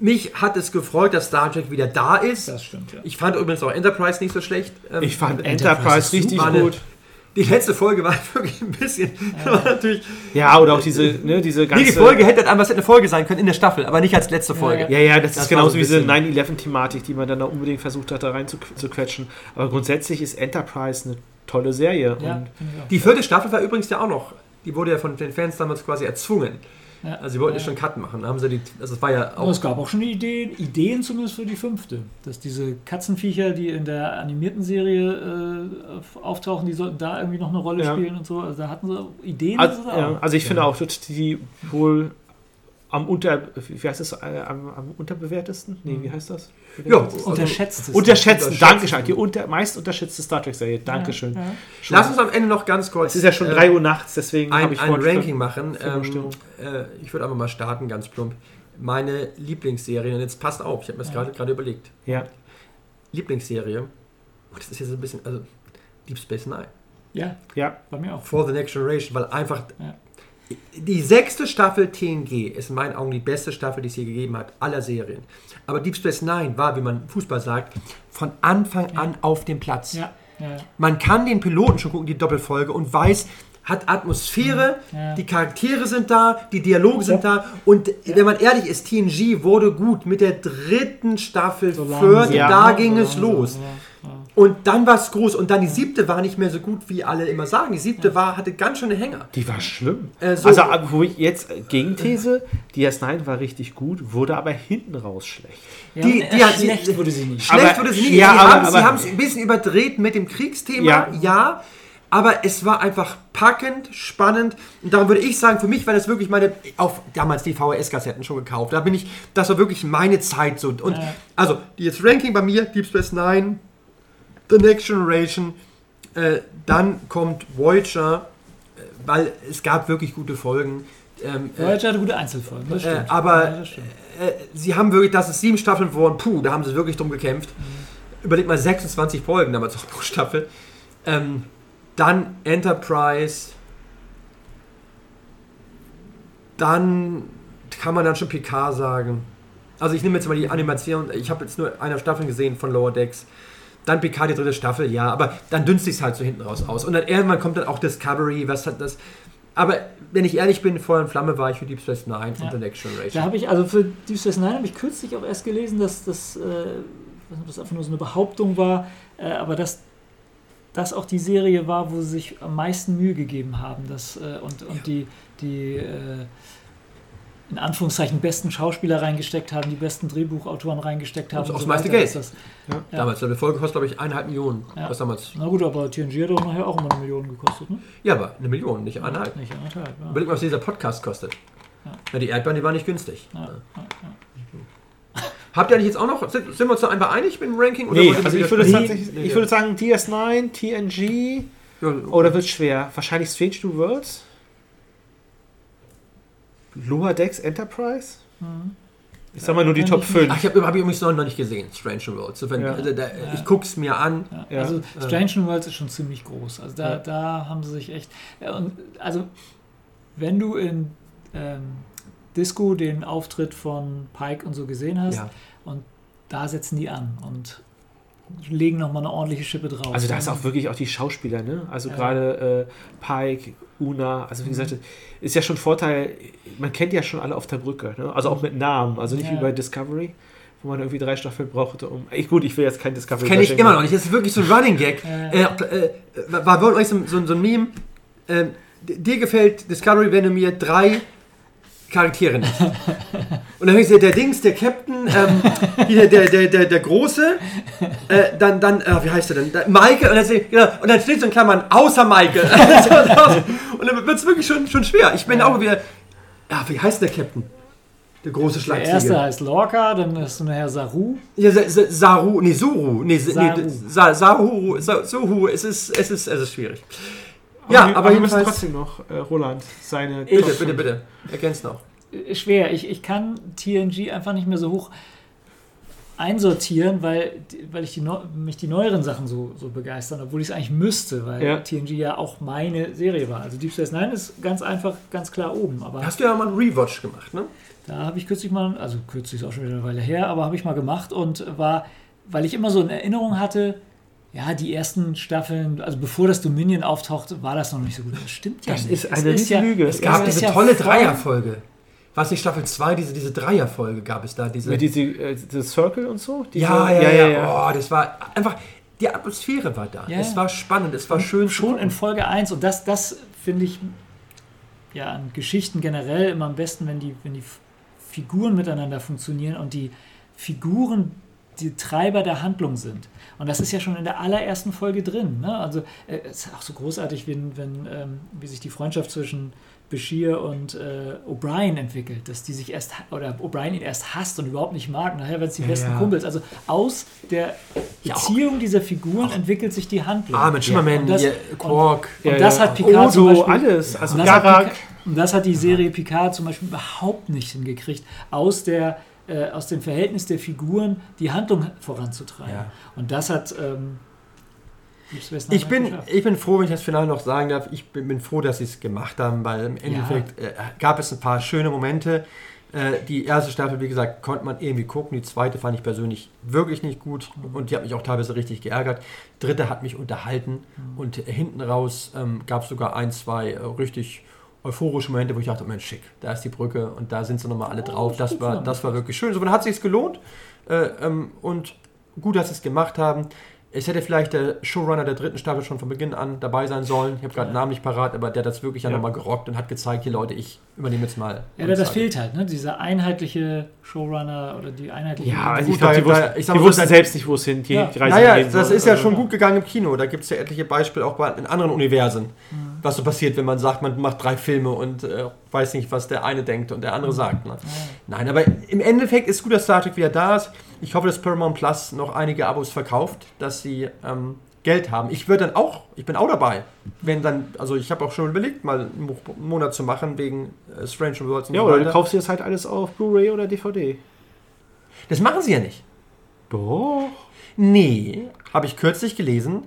mich hat es gefreut, dass Star Trek wieder da ist. Das stimmt, ja. Ich fand übrigens auch Enterprise nicht so schlecht. Ähm, ich fand Enterprise Enterprise richtig super. gut. die letzte Folge war [LAUGHS] wirklich ein bisschen, war natürlich, Ja, oder auch diese, ne, diese ganze. nee, die Folge hätte halt anders hätte eine Folge sein können in der Staffel, aber nicht als letzte Folge. Ja, ja, das, Das ist genauso so wie diese bisschen- 9-11-Thematik, die man dann da unbedingt versucht hat, da rein zu, zu quetschen. Aber grundsätzlich ist Enterprise eine tolle Serie. Ja. Die vierte Staffel war übrigens ja auch noch, die wurde ja von den Fans damals quasi erzwungen. Ja. Also sie wollten ja Ja. schon einen Cut machen. Haben sie die, also es war ja Aber auch es gab auch schon Ideen, Ideen zumindest für die fünfte. Dass diese Katzenviecher, die in der animierten Serie äh, auftauchen, die sollten da irgendwie noch eine Rolle Ja. spielen und so. Also da hatten sie Ideen. also, also ich finde auch, dass die wohl am unter, wie heißt das, äh, am, am unterbewertesten? Nee, wie heißt das? Ja, Unterschätzt es. Unterschätzen, Unterschätzen. Dankeschön. Die unter, meist unterschätzte Star Trek-Serie. Dankeschön. Ja, ja. Lass uns am Ende noch ganz kurz. es ist ja schon äh, 3 Uhr nachts, deswegen habe ein, ich ein Ranking machen. Ähm, äh, ich würde einfach mal starten, ganz plump. Meine Lieblingsserie, und jetzt passt auf, ich habe mir das Ja. gerade gerade überlegt. Ja. Lieblingsserie, oh, das ist jetzt ein bisschen, also Deep Space Nine. ja, ja, bei mir auch. For the Next Generation, weil einfach Ja. Die sechste Staffel TNG ist in meinen Augen die beste Staffel, die es je gegeben hat, aller Serien. Aber Deep Space Nine war, wie man Fußball sagt, von Anfang an auf dem Platz. Ja, ja, Man kann den Piloten schon gucken, die Doppelfolge, und weiß, hat Atmosphäre, Ja. die Charaktere sind da, die Dialoge sind da. Und wenn man ehrlich ist, TNG wurde gut. Mit der dritten Staffel, So vierte, langsam, da ging es los. Und dann war es groß. Und dann die siebte war nicht mehr so gut, wie alle immer sagen. Die siebte war, hatte ganz schöne Hänger. die war schlimm. Äh, so- also, ab- wo ich jetzt äh, Gegenthese, DS9 war richtig gut, wurde aber hinten raus schlecht. Ja, Die- und, die äh, hat- schlecht die- wurde sie nicht. Schlecht Aber- wurde sie nie. ja, sie aber- haben sie aber- haben es ein bisschen überdreht mit dem Kriegsthema, Ja. ja. Aber es war einfach packend, spannend. Und darum würde ich sagen, für mich war das wirklich meine, auf damals die VHS-Kassetten schon gekauft. Da bin ich, das war wirklich meine Zeit so. Und Ja. also, die jetzt Ranking bei mir, Deep Space Nine, The Next Generation, äh, dann kommt Voyager, äh, weil es gab wirklich gute Folgen. Ähm, äh, Voyager hatte gute Einzelfolgen. Das äh, stimmt. aber Ja, das stimmt. äh, sie haben wirklich, dass es sieben Staffeln wurden, puh, da haben sie wirklich drum gekämpft. Überleg mal, 26 Folgen damals auch pro Staffel. Ähm, dann Enterprise. Dann kann man dann schon PK sagen. Also ich nehme jetzt mal die Animation, ich habe jetzt nur eine Staffel gesehen von Lower Decks. Dann Picard die dritte Staffel, ja, aber dann dünst sich halt so hinten raus aus. Und dann irgendwann kommt dann auch Discovery, was hat das. Aber wenn ich ehrlich bin, Feuer und Flamme war ich für Deep Space Nine Ja. und The Next Da Generation. habe ich, also für Deep Space Nine habe ich kürzlich auch erst gelesen, dass das, äh, nicht, das einfach nur so eine Behauptung war, äh, aber dass das auch die Serie war, wo sie sich am meisten Mühe gegeben haben. Dass, äh, und und Ja. die, die äh, in Anführungszeichen besten Schauspieler reingesteckt haben, die besten Drehbuchautoren reingesteckt haben. Und auch und das meiste weiter. Geld. Das, ja. Damals, eine Folge kostet, glaube ich, eineinhalb Millionen. Ja. Was damals. Na gut, aber TNG hat doch nachher auch immer eine Million gekostet, ne? Ja, aber eine Million, nicht eineinhalb. Nicht anderthalb, ja. Überleg mal, was dieser Podcast kostet. Ja. Ja, die Erdbeeren, die waren nicht günstig. Ja, Ja. ja, ja. [LAUGHS] Habt ihr eigentlich jetzt auch noch, sind, sind wir uns da einfach einig mit dem Ranking? Nee, wollt ihr also ich würde, tatsächlich, ich würde sagen DS9, TNG, Ja, oder wird schwer? Wahrscheinlich Strange New Worlds? Decks Enterprise? Mhm. Ich sag mal nur die Ja, Top nicht- 5. Ach, ich habe hab ich übrigens noch nicht gesehen, Strange Worlds. Insofern, Ja. also, da, Ja. Ich guck's mir an. Ja, Ja. Also Strange New Worlds ist schon ziemlich groß. Also da, Ja. da haben sie sich echt. Ja, und also wenn du in ähm, Disco den Auftritt von Pike und so gesehen hast, Ja. da setzen die an und legen nochmal eine ordentliche Schippe drauf. Also da ist auch wirklich auch die Schauspieler, ne? Also Ja. gerade äh, Pike, Una, also wie Mhm. gesagt, ist ja schon Vorteil, man kennt ja schon alle auf der Brücke, ne? Also auch mit Namen, also nicht Ja. wie bei Discovery, wo man irgendwie drei Staffeln brauchte, um. Ich, gut, ich will jetzt kein Discovery. Kenne ich immer noch nicht. Das ist wirklich so ein Running Gag. [LAUGHS] Äh, äh, war euch so, so, so ein Meme. Ähm, dir gefällt Discovery, wenn du mir drei Charaktere nimmst. Und dann habe ich gesagt, der Dings, der Captain, ähm, der, der, der, der Große, äh, dann, dann äh, wie heißt der denn? Da, Maike, und dann, steht- genau, und dann steht so in Klammern, außer Maike. [LAUGHS] und dann wird es wirklich schon, schon schwer. Ich bin Ja. auch wieder, ja, wie heißt der Captain? Der große Der Schlagzeuger. erste heißt Lorca, dann hast du nachher Saru. Ja, Sa Sa Saru, nee, Suru, nee, Sa- Saru. nee Sa Saru, Sa Suhu, es ist, es ist, es ist schwierig. Aber Ja, wir, aber wir müssen trotzdem noch äh, Roland seine. Bitte, Top bitte, bitte, ergänzt noch. Äh, Schwer. Ich, ich kann TNG einfach nicht mehr so hoch einsortieren, weil, weil ich die, mich die neueren Sachen so, so begeistern, obwohl ich es eigentlich müsste, weil Ja. TNG ja auch meine Serie war. Also Deep Space Nine ist ganz einfach, ganz klar oben. Aber Hast du ja mal einen Rewatch gemacht, ne? da habe ich kürzlich mal, also kürzlich ist auch schon wieder eine Weile her, aber habe ich mal gemacht und war, weil ich immer so in Erinnerung hatte, ja, die ersten Staffeln, also bevor das Dominion auftauchte, war das noch nicht so gut. Das stimmt ja Das nicht. ist Es eine ja, Lüge. Es gab ist diese ja tolle Dreierfolge. War es nicht Staffel 2, diese, diese Dreierfolge gab es da? Diese, Mit diese, äh, diese Circle und so? Diese, ja, ja, ja, Oh, das war einfach, die Atmosphäre war da. Ja. Es war spannend, es war schön. zu Schon in. Folge 1 und das, das finde ich ja an Geschichten generell immer am besten, wenn die, wenn die Figuren miteinander funktionieren und die Figuren die Treiber der Handlung sind. Und das ist ja schon in der allerersten Folge drin. Ne? Also äh, es ist auch so großartig, wenn, wenn, ähm, wie sich die Freundschaft zwischen Bashir und äh, O'Brien entwickelt, dass die sich erst oder O'Brien ihn erst hasst und überhaupt nicht mag. Nachher werden es die Ja, besten ja. Kumpels. Also aus der Ja, Beziehung dieser Figuren entwickelt sich die Handlung. Ah, mit Schimmerman, Und das- hier, Quark. Und Ja, das ja. hat Picard Odo, Beispiel, alles. Also und das. Picard, und das hat die Serie Picard zum Beispiel überhaupt nicht hingekriegt, aus, der, äh, aus dem Verhältnis der Figuren die Handlung voranzutreiben. Ja. Und das hat ähm, Ich bin, geschafft. ich bin froh, wenn ich das Finale noch sagen darf. Ich bin, bin froh, dass sie es gemacht haben, weil im Endeffekt äh, gab es ein paar schöne Momente. Äh, die erste Staffel, wie gesagt, konnte man irgendwie gucken. Die zweite fand ich persönlich wirklich nicht gut und die hat mich auch teilweise richtig geärgert. Dritte hat mich unterhalten und äh, hinten raus ähm, gab es sogar ein, zwei äh, richtig euphorische Momente, wo ich dachte, Mensch, schick, da ist die Brücke und da sind sie nochmal alle drauf. das Das war, das war wirklich schön. So, dann hat es sich gelohnt äh, ähm, und gut, dass sie es gemacht haben. Es hätte vielleicht der Showrunner der dritten Staffel schon von Beginn an dabei sein sollen. Ich habe gerade den Namen nicht parat, aber der hat das wirklich ja. Nochmal gerockt und hat gezeigt, hier Leute, ich übernehme jetzt mal. Ja, das Ansage. fehlt halt, ne? dieser einheitliche Showrunner oder die einheitliche. Ja, also ich glaube, die da- wussten, ich sag die wussten selbst nicht, wo es hin, die, Ja. die Reise Naja, das soll. ist ja schon gut gegangen im Kino. Da gibt es ja etliche Beispiele auch bei, in anderen Universen, was so passiert, wenn man sagt, man macht drei Filme und äh, weiß nicht, was der eine denkt und der andere sagt. Ne? Nein, aber im Endeffekt ist gut, dass Star Trek wieder da ist. Ich hoffe, dass Paramount Plus noch einige Abos verkauft, dass sie ähm, Geld haben. Ich würde dann auch, ich bin auch dabei, wenn dann, also ich habe auch schon überlegt, mal einen Mo- Monat zu machen wegen äh, Strange Worlds und Ja, so oder du kaufst dir das halt alles auf Blu-ray oder DVD. Das machen sie ja nicht. Doch. Nee, habe ich kürzlich gelesen.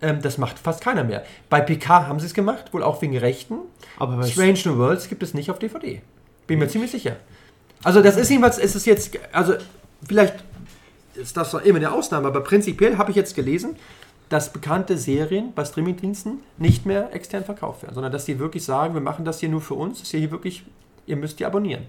Ähm, das macht fast keiner mehr. Bei PK haben sie es gemacht, wohl auch wegen Rechten. Aber Strange New Worlds gibt es nicht auf DVD. Bin mir ziemlich sicher. Also das ist jedenfalls, es ist jetzt, also vielleicht ist das doch immer eine Ausnahme, aber prinzipiell habe ich jetzt gelesen, dass bekannte Serien bei Streamingdiensten nicht mehr extern verkauft werden, sondern dass die wirklich sagen, wir machen das hier nur für uns, das ist hier wirklich, ihr müsst die abonnieren.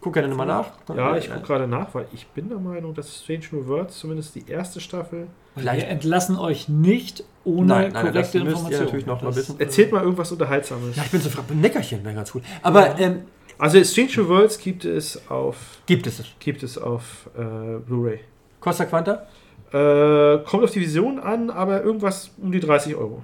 Guck gerne nochmal nach. Ja, ich gucke gerade nach, weil ich bin der Meinung, dass Strange New Worlds zumindest die erste Staffel. Vielleicht- Wir entlassen euch nicht ohne Nein, nein, das korrekte müsst ihr Informationen. natürlich noch mal Das- wissen. Erzählt mal irgendwas Unterhaltsames. Ja, ich bin so ein Neckerchen, wäre ganz gut. Aber ähm, Also Strange Worlds gibt es auf gibt es es. gibt es auf äh, Blu-ray. Costa Quanta? Äh, kommt auf die Vision an, aber irgendwas um die 30 Euro.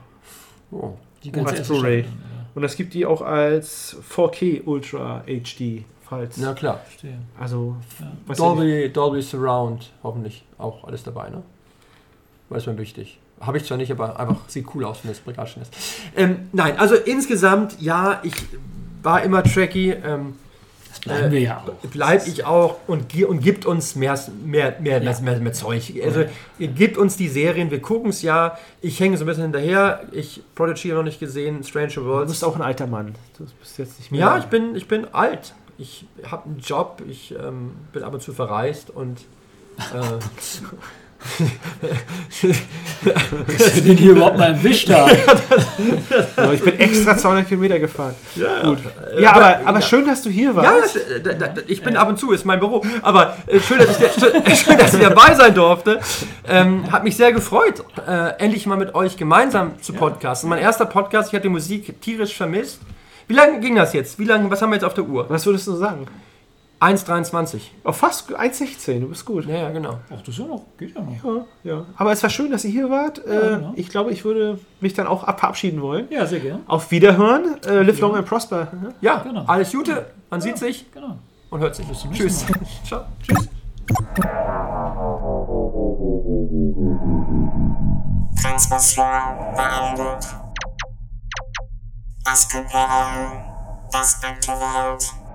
Oh. Die als erste Blu-ray. Staffel, ja, Und es gibt die auch als 4K Ultra HD, falls. Na klar. verstehe. Also, Ja. was Dolby, Dolby Surround, hoffentlich auch alles dabei, ne? War ist mir wichtig. Habe ich zwar nicht, aber einfach sieht cool aus, wenn das Regal schon ist. Ähm, nein, also insgesamt, ja, ich war immer tracky. Ähm, Das bleiben Äh, wir ja auch. bleib ich auch und, und gibt uns mehr, mehr, mehr, mehr, mehr, mehr Zeug. Also ihr gebt uns die Serien, wir gucken es ja. Ich hänge so ein bisschen hinterher. Ich Prodigy noch nicht gesehen, Stranger Du Worlds. bist auch ein alter Mann. Du bist jetzt nicht mehr. Ja, ich bin, ich bin alt. Ich habe einen Job, ich ähm, bin ab und zu verreist und äh, [LAUGHS] Dass wir den hier überhaupt mal erwischt haben. [LAUGHS] Ich bin extra 200 Kilometer gefahren. ja, Gut. Äh, Ja, aber, aber schön, dass du hier Ja, warst. das, äh, da, da, ich bin ab und zu, ist mein Büro. Aber äh, schön, dass ich, schön, [LAUGHS] schön, dass ich dabei sein durfte. Ähm, hat mich sehr gefreut, äh, endlich mal mit euch gemeinsam zu podcasten. Mein erster Podcast, ich hatte die Musik tierisch vermisst. Wie lange ging das jetzt? Wie lange, was haben wir jetzt auf der Uhr? Was würdest du sagen? 1,23. Oh, fast 1,16. Du bist gut. Ja, ja, genau. Ach, das ist ja noch, geht ja noch. Ja, ja. Aber es war schön, dass ihr hier wart. Äh, genau. Ich glaube, ich würde mich dann auch ab- verabschieden wollen. Ja, sehr gern. Auf Wiederhören. Äh, live long and prosper. Ja, Genau. alles Gute. Man sieht sich Genau. und hört sich. zum Tschüss. nächsten [LAUGHS] Ciao. Transmission beendet. Es gibt das Welt.